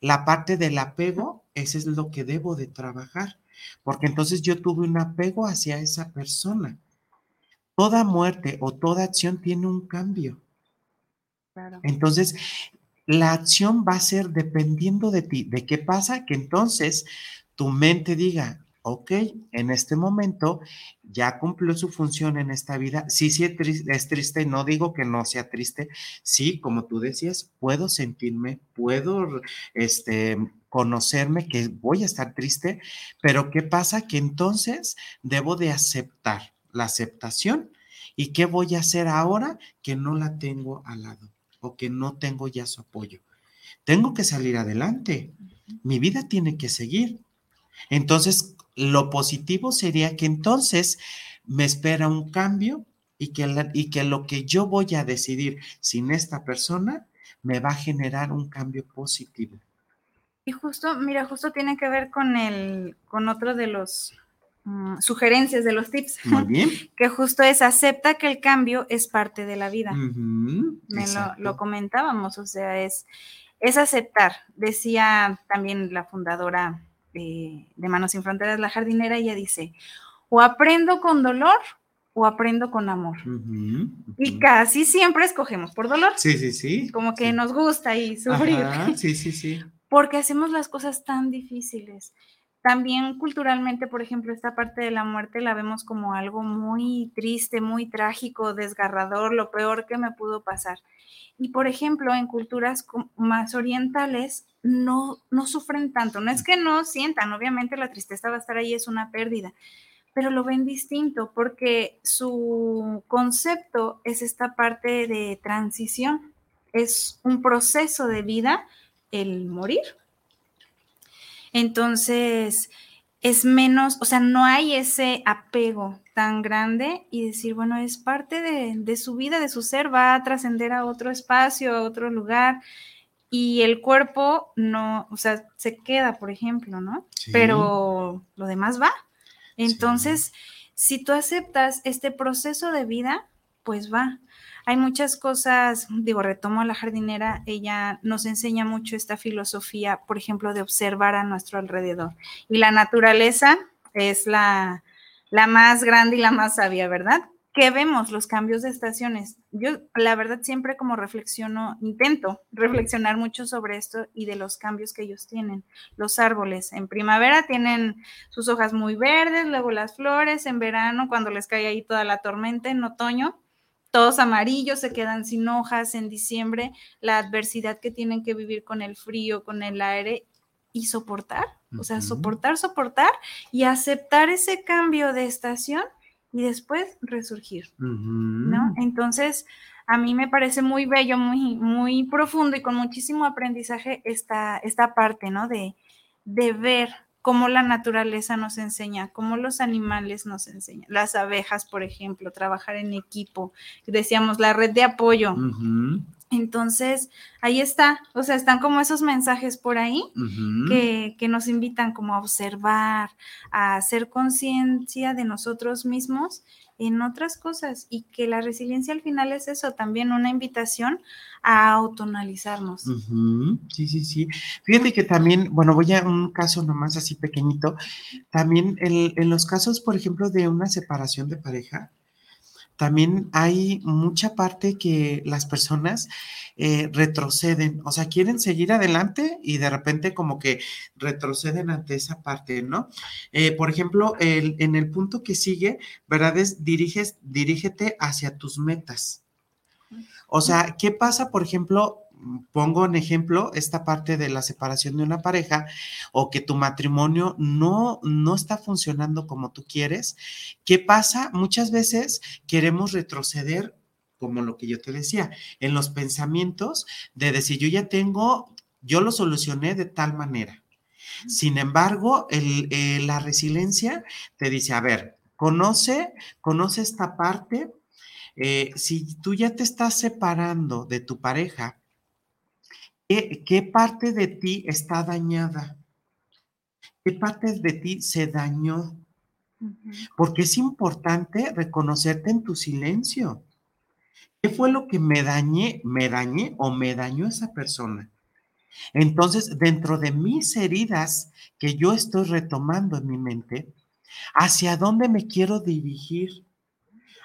La parte del apego, ese es lo que debo de trabajar, porque entonces yo tuve un apego hacia esa persona. Toda muerte o toda acción tiene un cambio. Entonces, la acción va a ser dependiendo de ti. ¿De qué pasa? Que entonces tu mente diga, ok, en este momento ya cumplió su función en esta vida. Sí, sí es tris- es triste, no digo que no sea triste. Sí, como tú decías, puedo sentirme, puedo este, conocerme que voy a estar triste, pero ¿qué pasa? Que entonces debo de aceptar la aceptación. ¿Y qué voy a hacer ahora que no la tengo al lado o que no tengo ya su apoyo? Tengo que salir adelante. Mi vida tiene que seguir. Entonces, lo positivo sería que entonces me espera un cambio y que, la- y que lo que yo voy a decidir sin esta persona me va a generar un cambio positivo. Y justo, mira, justo tiene que ver con el, con otro de los mm, sugerencias de los tips, Muy bien. que justo es acepta que el cambio es parte de la vida. Me lo, comentábamos, o sea, es, es aceptar. Decía también la fundadora de, de Manos Sin Fronteras, la jardinera, ella dice, o aprendo con dolor o aprendo con amor. Y casi siempre escogemos por dolor, Sí, sí, sí. como que sí. nos gusta y sufrir. Ajá, sí, sí, sí. porque hacemos las cosas tan difíciles. También culturalmente, por ejemplo, esta parte de la muerte la vemos como algo muy triste, muy trágico, desgarrador, lo peor que me pudo pasar. Y por ejemplo, en culturas más orientales no, no sufren tanto. No es que no sientan, obviamente la tristeza va a estar ahí, es una pérdida, pero lo ven distinto porque su concepto es esta parte de transición, es un proceso de vida el morir. Entonces, es menos, o sea, no hay ese apego tan grande y decir, bueno, es parte de, de su vida, de su ser, va a trascender a otro espacio, a otro lugar y el cuerpo no, o sea, se queda, por ejemplo, ¿no? Sí. Pero lo demás va. Entonces, si tú aceptas este proceso de vida, pues va. Hay muchas cosas, digo, retomo a la jardinera, ella nos enseña mucho esta filosofía, por ejemplo, de observar a nuestro alrededor. Y la naturaleza es la, la más grande y la más sabia, ¿verdad? Que vemos los cambios de estaciones. Yo, la verdad, siempre como reflexiono, intento reflexionar mucho sobre esto y de los cambios que ellos tienen. Los árboles en primavera tienen sus hojas muy verdes, luego las flores, en verano, cuando les cae ahí toda la tormenta, en otoño, todos amarillos, se quedan sin hojas en diciembre, la adversidad que tienen que vivir con el frío, con el aire, y soportar, o sea, soportar, soportar y aceptar ese cambio de estación y después resurgir, ¿no? Entonces, a mí me parece muy bello, muy, muy profundo y con muchísimo aprendizaje esta, esta parte, ¿no? De, de ver cómo la naturaleza nos enseña, cómo los animales nos enseñan. Las abejas, por ejemplo, trabajar en equipo, decíamos, la red de apoyo. Entonces, ahí está, o sea, están como esos mensajes por ahí que, que nos invitan como a observar, a hacer conciencia de nosotros mismos en otras cosas y que la resiliencia al final es eso, también una invitación a autonalizarnos. Sí, sí, sí. Fíjate que también, bueno, voy a un caso nomás así pequeñito. También en, en los casos, por ejemplo, de una separación de pareja, también hay mucha parte que las personas eh, retroceden, o sea, quieren seguir adelante y de repente como que retroceden ante esa parte, ¿no? Eh, por ejemplo, el- en el punto que sigue, ¿verdad? Es diriges, dirígete hacia tus metas. O sea, ¿qué pasa, por ejemplo? Pongo en ejemplo esta parte de la separación de una pareja o que tu matrimonio no, no está funcionando como tú quieres. ¿Qué pasa? Muchas veces queremos retroceder, como lo que yo te decía, en los pensamientos de decir, yo ya tengo, yo lo solucioné de tal manera. Sin embargo, el- eh, la resiliencia te dice, a ver, conoce, conoce esta parte. eh, si tú ya te estás separando de tu pareja, ¿qué, qué parte de ti está dañada? ¿Qué parte de ti se dañó? Porque es importante reconocerte en tu silencio. ¿Qué fue lo que me dañé? ¿Me dañé o me dañó esa persona? Entonces, dentro de mis heridas que yo estoy retomando en mi mente, ¿hacia dónde me quiero dirigir?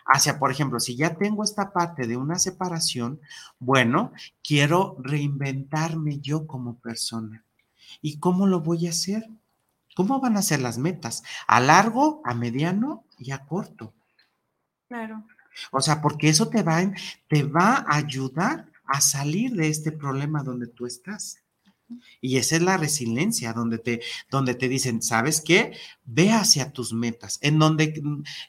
Hacia, por ejemplo, si ya tengo esta parte de una separación, bueno, quiero reinventarme yo como persona. ¿Y cómo lo voy a hacer? ¿Cómo van a ser las metas? ¿A largo, a mediano y a corto? Claro. O sea, porque eso te va, te va a ayudar a salir de este problema donde tú estás. Y esa es la resiliencia, donde te, donde te dicen, ¿sabes qué? Ve hacia tus metas. En donde,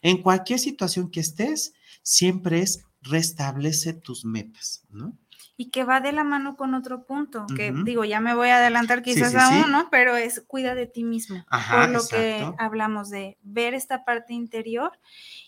en cualquier situación que estés, siempre es restablece tus metas, ¿no? Y que va de la mano con otro punto, que digo, ya me voy a adelantar quizás sí, a sí. pero es cuida de ti mismo, Ajá, por lo que hablamos de ver esta parte interior.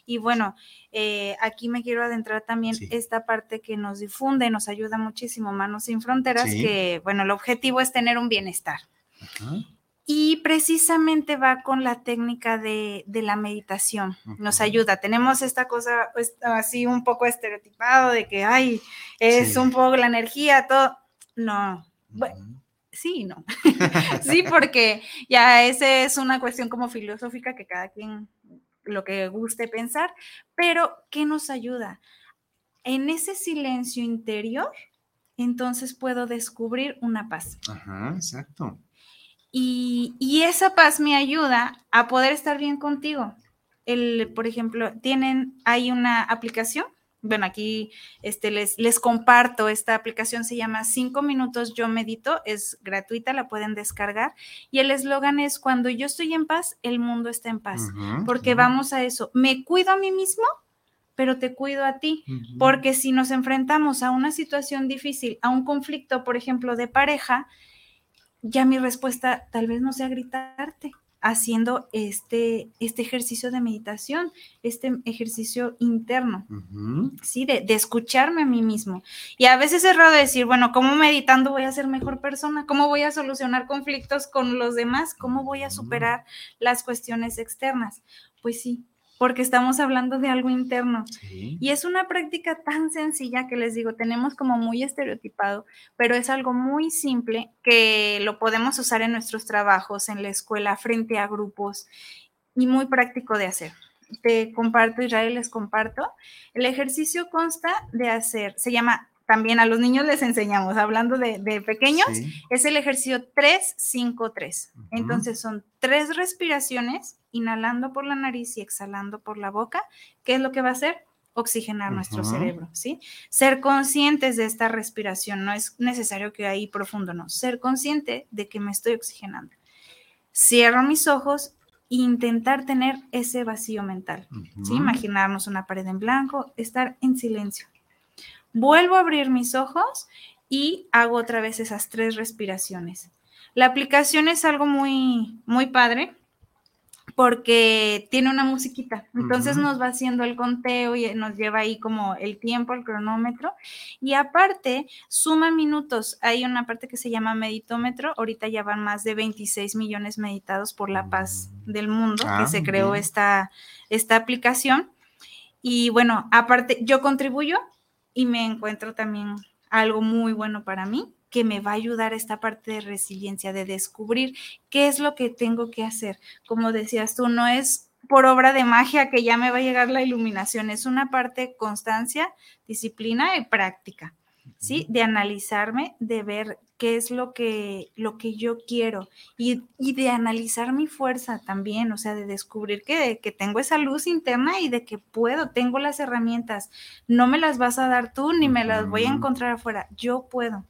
Y bueno, eh, aquí me quiero adentrar también esta parte que nos difunde, nos ayuda muchísimo, Manos Sin Fronteras, que bueno, el objetivo es tener un bienestar. Ajá. Y precisamente va con la técnica de, de la meditación. Nos ayuda. Tenemos esta cosa pues, así un poco estereotipado de que, ay, es Sí. un poco la energía, todo. No, bueno, sí, no. sí, porque ya esa es una cuestión como filosófica que cada quien lo que guste pensar, pero ¿qué nos ayuda? En ese silencio interior, entonces puedo descubrir una paz. Ajá, exacto. Y, y esa paz me ayuda a poder estar bien contigo. El, por ejemplo, tienen, hay una aplicación. Bueno, aquí este, les, les comparto, esta aplicación se llama 5 minutos yo medito, es gratuita, la pueden descargar. Y el eslogan es, cuando yo estoy en paz, el mundo está en paz. Porque vamos a eso, me cuido a mí mismo, pero te cuido a ti. Porque si nos enfrentamos a una situación difícil, a un conflicto, por ejemplo, de pareja, ya mi respuesta tal vez no sea gritarte, haciendo este, este ejercicio de meditación, este ejercicio interno. ¿sí? De, de escucharme a mí mismo. Y a veces es raro decir, bueno, ¿cómo meditando voy a ser mejor persona? ¿Cómo voy a solucionar conflictos con los demás? ¿Cómo voy a superar las cuestiones externas? Pues sí, porque estamos hablando de algo interno. Sí. Y es una práctica tan sencilla que les digo, tenemos como muy estereotipado, pero es algo muy simple que lo podemos usar en nuestros trabajos, en la escuela, frente a grupos y muy práctico de hacer. Te comparto, Israel, les comparto. El ejercicio consta de hacer, se llama, también a los niños les enseñamos, hablando de, de pequeños, Sí. es el ejercicio 3-5-3. Ujú. Entonces son tres respiraciones, inhalando por la nariz y exhalando por la boca. ¿Qué es lo que va a hacer? oxigenar nuestro cerebro, ¿sí? Ser conscientes de esta respiración, no es necesario que ahí profundo, no, ser consciente de que me estoy oxigenando. Cierro mis ojos e intentar tener ese vacío mental, ¿sí? Imaginarnos una pared en blanco, estar en silencio. Vuelvo a abrir mis ojos y hago otra vez esas tres respiraciones. La aplicación es algo muy, muy padre porque tiene una musiquita. Entonces nos va haciendo el conteo y nos lleva ahí como el tiempo, el cronómetro. Y aparte, suma minutos. Hay una parte que se llama meditómetro. Ahorita ya van más de 26 millones meditados por la paz del mundo, Ah, que se muy creó bien. esta, esta aplicación. Y bueno, aparte, yo contribuyo y me encuentro también algo muy bueno para mí que me va a ayudar a esta parte de resiliencia, de descubrir qué es lo que tengo que hacer. Como decías tú, no es por obra de magia que ya me va a llegar la iluminación, es una parte constancia, disciplina y práctica, ¿sí? De analizarme, de ver qué es lo que, lo que yo quiero y, y de analizar mi fuerza también, o sea, de descubrir que, que tengo esa luz interna y de que puedo, tengo las herramientas, no me las vas a dar tú ni me las voy a encontrar afuera, yo puedo.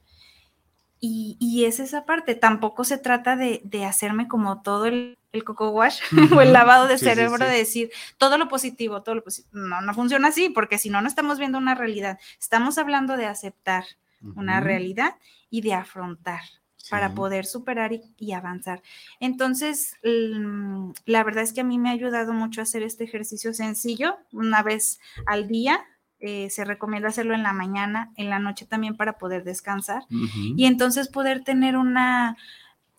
Y, y es esa parte, tampoco se trata de, de hacerme como todo el, el coco wash o el lavado de Sí, sí, cerebro sí. de decir todo lo positivo, todo lo positivo. No, no funciona así, porque si no, no estamos viendo una realidad. Estamos hablando de aceptar una realidad y de afrontar para poder superar y, y avanzar. Entonces, la verdad es que a mí me ha ayudado mucho a hacer este ejercicio sencillo, una vez al día. eh, se recomienda hacerlo en la mañana, en la noche también para poder descansar y entonces poder tener una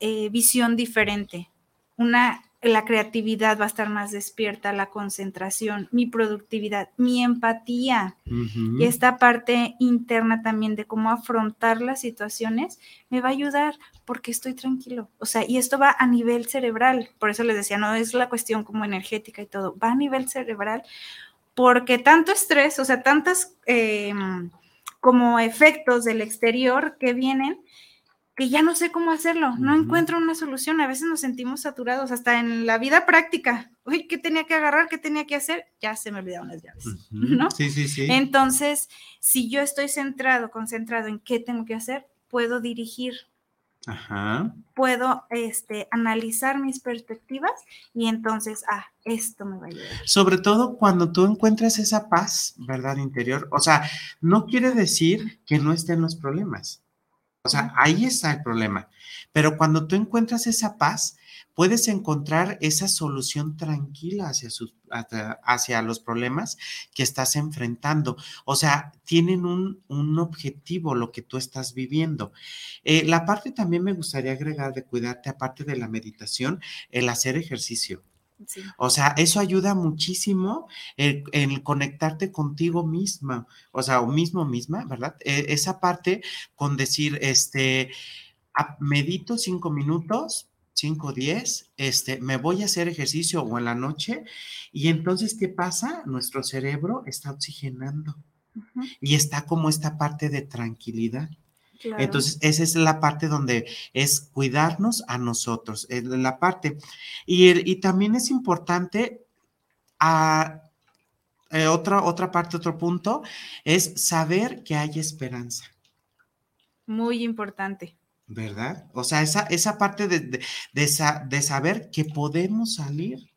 eh, visión diferente, una la creatividad va a estar más despierta, la concentración, mi productividad, mi empatía. Y esta parte interna también de cómo afrontar las situaciones me va a ayudar porque estoy tranquilo. O sea, y esto va a nivel cerebral, por eso les decía, no es la cuestión como energética y todo, va a nivel cerebral porque tanto estrés, o sea, tantas eh, como efectos del exterior que vienen, que ya no sé cómo hacerlo, no encuentro una solución, a veces nos sentimos saturados, hasta en la vida práctica. Uy, ¿qué tenía que agarrar? ¿Qué tenía que hacer? Ya se me olvidaron las llaves. ¿no? Sí, sí, sí. Entonces, si yo estoy centrado, concentrado en qué tengo que hacer, puedo dirigir, Ajá. puedo este, analizar mis perspectivas y entonces, ah, esto me va a ayudar. Sobre todo cuando tú encuentras esa paz, ¿verdad? Interior. O sea, no quiere decir que no estén los problemas. O sea, ahí está el problema. Pero cuando tú encuentras esa paz, puedes encontrar esa solución tranquila hacia, sus, hacia, hacia los problemas que estás enfrentando. O sea, tienen un, un objetivo lo que tú estás viviendo. Eh, la parte también me gustaría agregar de cuidarte, aparte de la meditación, el hacer ejercicio. Sí. O sea, eso ayuda muchísimo en, en conectarte contigo misma, o sea, o mismo misma, ¿verdad? Eh, esa parte con decir, este, a- medito cinco minutos, cinco, diez, este, me voy a hacer ejercicio o en la noche, y entonces, ¿qué pasa? Nuestro cerebro está oxigenando y está como esta parte de tranquilidad. Claro. Entonces, esa es la parte donde es cuidarnos a nosotros, es la parte. Y, también es importante, a, eh, otra, otra parte, otro punto, es saber que hay esperanza, Muy importante. ¿verdad? O sea, esa, esa parte de, de, de sa- de saber que podemos salir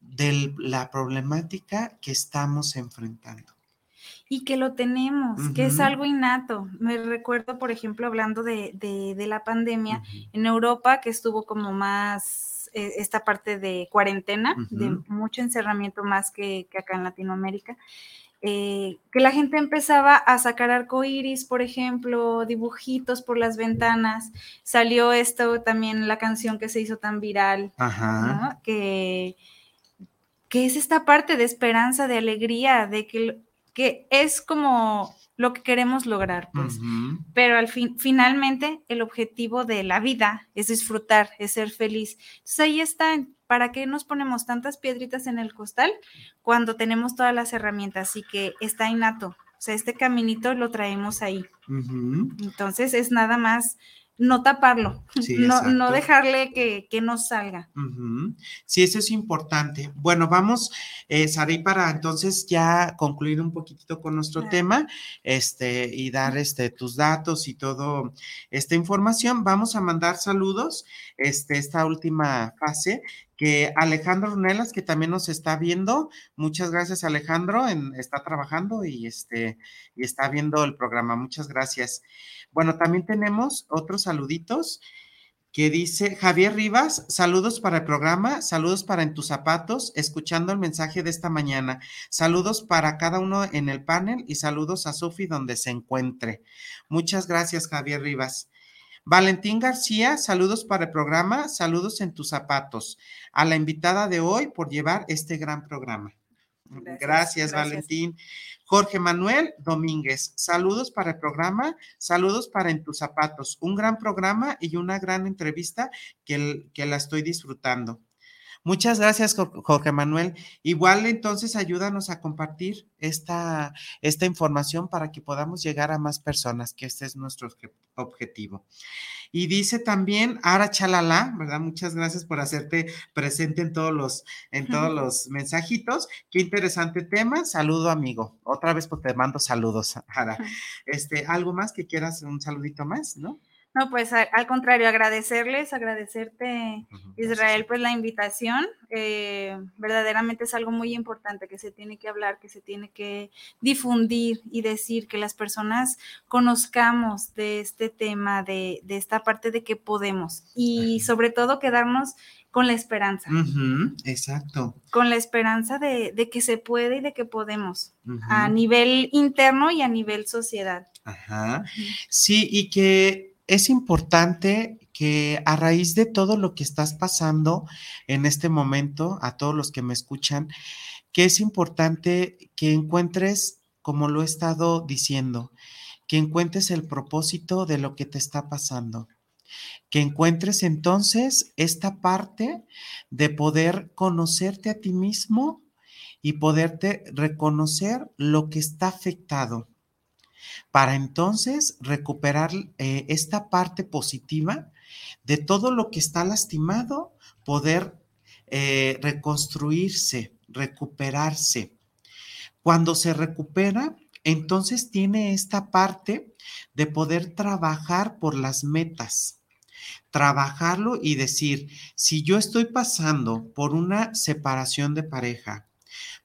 de la problemática que estamos enfrentando. Y que lo tenemos, que es algo innato. Me recuerdo, por ejemplo, hablando de, de- de la pandemia, Ujú. en Europa, que estuvo como más eh, esta parte de cuarentena, de mucho encerramiento más que, que acá en Latinoamérica, eh, que la gente empezaba a sacar arcoíris, por ejemplo, dibujitos por las ventanas. Salió esto también, la canción que se hizo tan viral, Ajá. ¿no? Que, que es esta parte de esperanza, de alegría, de que, que es como lo que queremos lograr, pues. Pero al fin, finalmente, el objetivo de la vida es disfrutar, es ser feliz. Entonces ahí está. ¿Para qué nos ponemos tantas piedritas en el costal cuando tenemos todas las herramientas y que está innato? O sea, este caminito lo traemos ahí. Entonces es nada más no taparlo, Sí, no, no dejarle que, que no salga. Sí, eso es importante. Bueno, vamos, eh, Saray, para entonces ya concluir un poquitito con nuestro Claro. tema, este, y dar este tus datos y todo esta información. Vamos a mandar saludos, este, esta última fase, que Alejandro Runelas, que también nos está viendo. Muchas gracias, Alejandro, en- está trabajando y este, y está viendo el programa. Muchas gracias. Bueno, también tenemos otros saluditos que dice Javier Rivas, saludos para el programa, saludos para En tus zapatos, escuchando el mensaje de esta mañana, saludos para cada uno en el panel y saludos a Sofi donde se encuentre. Muchas gracias, Javier Rivas. Valentín García, saludos para el programa, saludos en tus zapatos. A la invitada de hoy por llevar este gran programa. Gracias, gracias, gracias. Valentín. Jorge Manuel Domínguez, saludos para el programa, saludos para En tus zapatos, un gran programa y una gran entrevista que, que la estoy disfrutando. Muchas gracias, Jor- Jorge Manuel. Igual entonces ayúdanos a compartir esta, esta información para que podamos llegar a más personas, que este es nuestro obje- objetivo. Y dice también Ara Chalala, ¿verdad? Muchas gracias por hacerte presente en todos los, en todos los mensajitos. Qué interesante tema. Saludo, amigo. Otra vez pues te mando saludos, Ara. Este, ¿algo más que quieras? Un saludito más, ¿no? No, pues al contrario, agradecerles, agradecerte, Israel, pues la invitación. eh, verdaderamente es algo muy importante que se tiene que hablar, que se tiene que difundir y decir que las personas conozcamos de este tema, de, de esta parte de que podemos y sobre todo quedarnos con la esperanza, exacto. con la esperanza de, de que se puede y de que podemos a nivel interno y a nivel sociedad. Ajá. Sí, y que es importante que a raíz de todo lo que estás pasando en este momento, a todos los que me escuchan, que es importante que encuentres, como lo he estado diciendo, que encuentres el propósito de lo que te está pasando. Que encuentres entonces esta parte de poder conocerte a ti mismo y poderte reconocer lo que está afectado para entonces recuperar eh, esta parte positiva de todo lo que está lastimado, poder eh, reconstruirse, recuperarse. Cuando se recupera, entonces tiene esta parte de poder trabajar por las metas, trabajarlo y decir, si yo estoy pasando por una separación de pareja,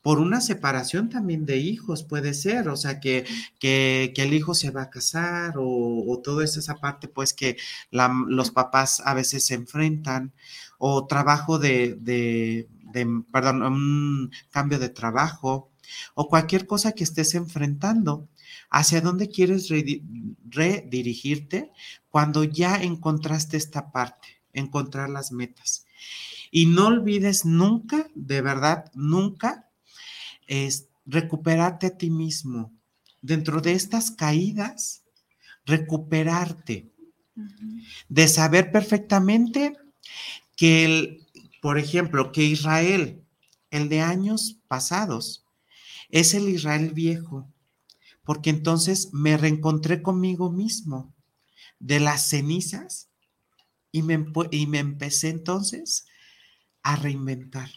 por una separación también de hijos, puede ser, o sea, que, que, el hijo se va a casar o, o toda esa parte, pues que la- los papás a veces se enfrentan, o trabajo de, de, de, perdón, un cambio de trabajo, o cualquier cosa que estés enfrentando. ¿Hacia dónde quieres redi- redirigirte cuando ya encontraste esta parte, encontrar las metas? Y no olvides nunca, de verdad, nunca, es recuperarte a ti mismo. Dentro de estas caídas, recuperarte, de saber perfectamente que, el, por ejemplo, que Israel, el de años pasados, es el Israel viejo, porque entonces me reencontré conmigo mismo de las cenizas y me, y me empecé entonces a reinventar,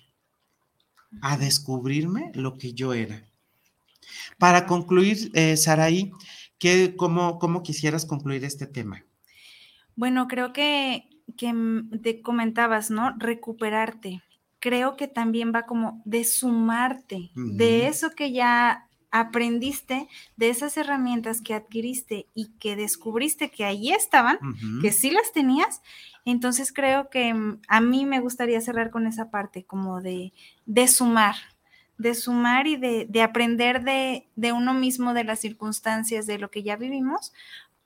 a descubrirme lo que yo era. Para concluir, eh, Saraí, ¿qué, cómo, ¿cómo quisieras concluir este tema? Bueno, creo que, que te comentabas, ¿no? Recuperarte. Creo que también va como de sumarte, de eso que ya aprendiste, de esas herramientas que adquiriste y que descubriste que ahí estaban, que sí las tenías. Entonces creo que mm, a mí me gustaría cerrar con esa parte, como de, de sumar, de sumar y de, de aprender de, de uno mismo, de las circunstancias, de lo que ya vivimos,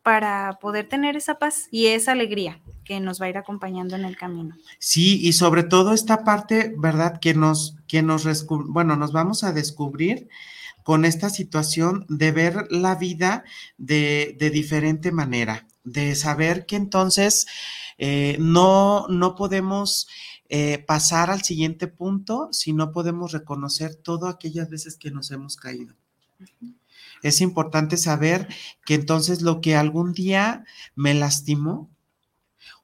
para poder tener esa paz y esa alegría que nos va a ir acompañando en el camino. Sí, y sobre todo esta parte, ¿verdad? Que nos, que nos, bueno, nos vamos a descubrir con esta situación de ver la vida de, de diferente manera, de saber que entonces eh, no, no podemos eh, pasar al siguiente punto si no podemos reconocer todas aquellas veces que nos hemos caído. Es importante saber que entonces lo que algún día me lastimó,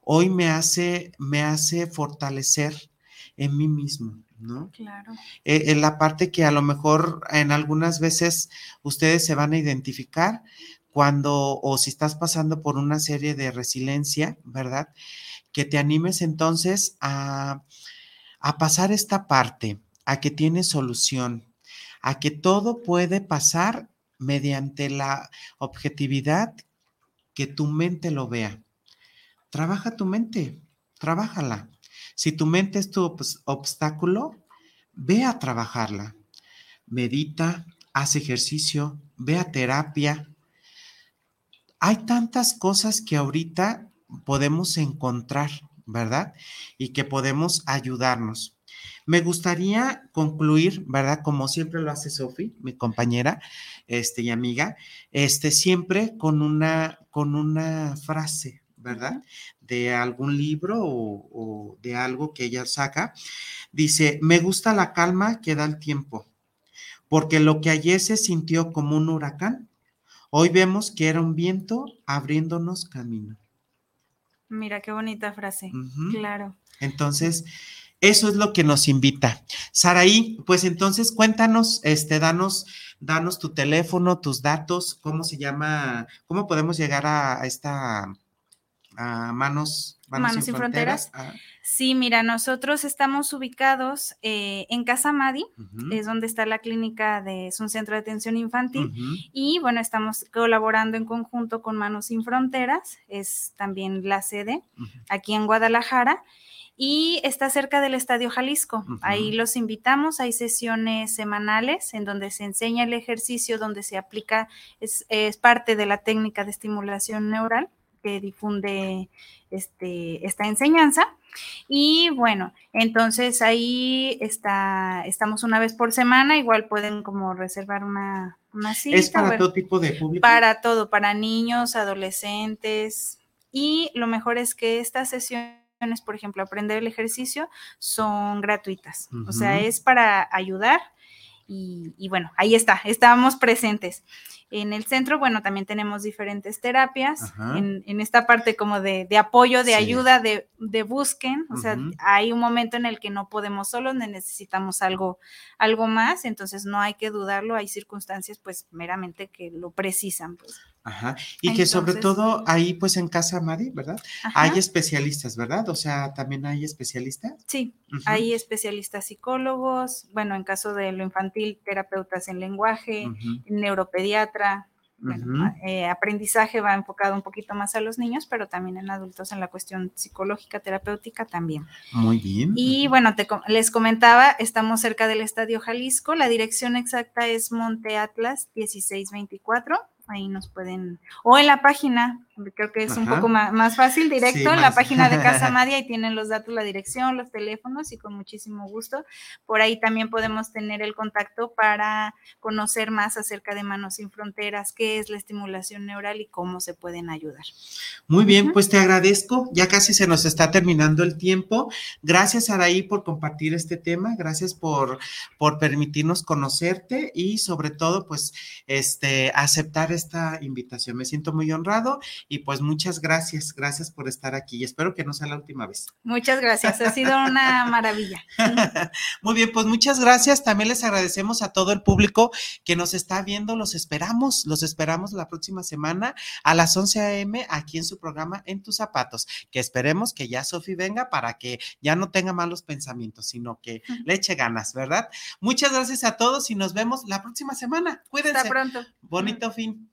hoy me hace, me hace fortalecer en mí mismo, ¿no? Claro. Eh, en la parte que a lo mejor en algunas veces ustedes se van a identificar cuando, o si estás pasando por una serie de resiliencia, ¿verdad? Que te animes entonces a, a pasar esta parte, a que tiene solución, a que todo puede pasar mediante la objetividad que tu mente lo vea. Trabaja tu mente, trabájala. Si tu mente es tu obstáculo, ve a trabajarla. Medita, haz ejercicio, ve a terapia. Hay tantas cosas que ahorita podemos encontrar, ¿verdad? Y que podemos ayudarnos. Me gustaría concluir, ¿verdad? Como siempre lo hace Sofi, mi compañera este, y amiga, este, siempre con una, con una frase, ¿verdad? De algún libro o, o de algo que ella saca. Dice, me gusta la calma que da el tiempo, porque lo que ayer se sintió como un huracán, hoy vemos que era un viento abriéndonos camino. Mira qué bonita frase. Claro. Entonces, eso es lo que nos invita. Saraí, pues entonces cuéntanos, este, danos, danos tu teléfono, tus datos, cómo se llama, cómo podemos llegar a, a esta, a manos, Manos Sin Fronteras. Ah, Sí, mira, nosotros estamos ubicados eh, en Casa Madi, es donde está la clínica de, es un centro de atención infantil. Y bueno, estamos colaborando en conjunto con Manos Sin Fronteras, es también la sede aquí en Guadalajara y está cerca del Estadio Jalisco. Ahí los invitamos, hay sesiones semanales en donde se enseña el ejercicio, donde se aplica, es, es parte de la técnica de estimulación neural que difunde este, esta enseñanza. Y bueno, entonces ahí está, estamos una vez por semana, igual pueden como reservar una, una cita. Es para bueno, todo tipo de público. para todo, para niños, adolescentes. Y lo mejor es que estas sesiones, por ejemplo, aprender el ejercicio, son gratuitas. O sea, es para ayudar. Y, y bueno, ahí está, estamos presentes. En el centro, bueno, también tenemos diferentes terapias. En, en esta parte como de, de apoyo, de Sí. ayuda, de, de busquen. O sea, hay un momento en el que no podemos solos, necesitamos algo, algo más. Entonces, no hay que dudarlo. Hay circunstancias, pues, meramente que lo precisan. Pues. Ajá. Y que sobre todo ahí, pues en Casa Mari, ¿verdad? Ajá. Hay especialistas, ¿verdad? O sea, también hay especialistas. Sí, hay especialistas psicólogos, bueno, en caso de lo infantil, terapeutas en lenguaje, neuropediatra, bueno, ujú. a- eh, aprendizaje va enfocado un poquito más a los niños, pero también en adultos en la cuestión psicológica, terapéutica también. Muy bien. Y bueno, te les comentaba, estamos cerca del Estadio Jalisco, la dirección exacta es Monte Atlas 1624, ahí nos pueden, o en la página, creo que es un poco ma- más, fácil, directo, Sí, en la más. página de Casa Madia, ahí tienen los datos, la dirección, los teléfonos y con muchísimo gusto. Por ahí también podemos tener el contacto para conocer más acerca de Manos Sin Fronteras, qué es la estimulación neural y cómo se pueden ayudar. Muy bien, pues te agradezco. Ya casi se nos está terminando el tiempo. Gracias, Araí, por compartir este tema. Gracias por, por permitirnos conocerte y sobre todo, pues, este, aceptar esta invitación. Me siento muy honrado y pues muchas gracias. Gracias por estar aquí y espero que no sea la última vez. Muchas gracias, ha sido una maravilla. Muy bien, pues muchas gracias. También les agradecemos a todo el público que nos está viendo. Los esperamos, los esperamos la próxima semana a las 11 a.m. aquí en su programa En tus zapatos, que esperemos que ya Sofi venga para que ya no tenga malos pensamientos, sino que le eche ganas, ¿verdad? Muchas gracias a todos y nos vemos la próxima semana. Cuídense. Hasta pronto. Bonito fin.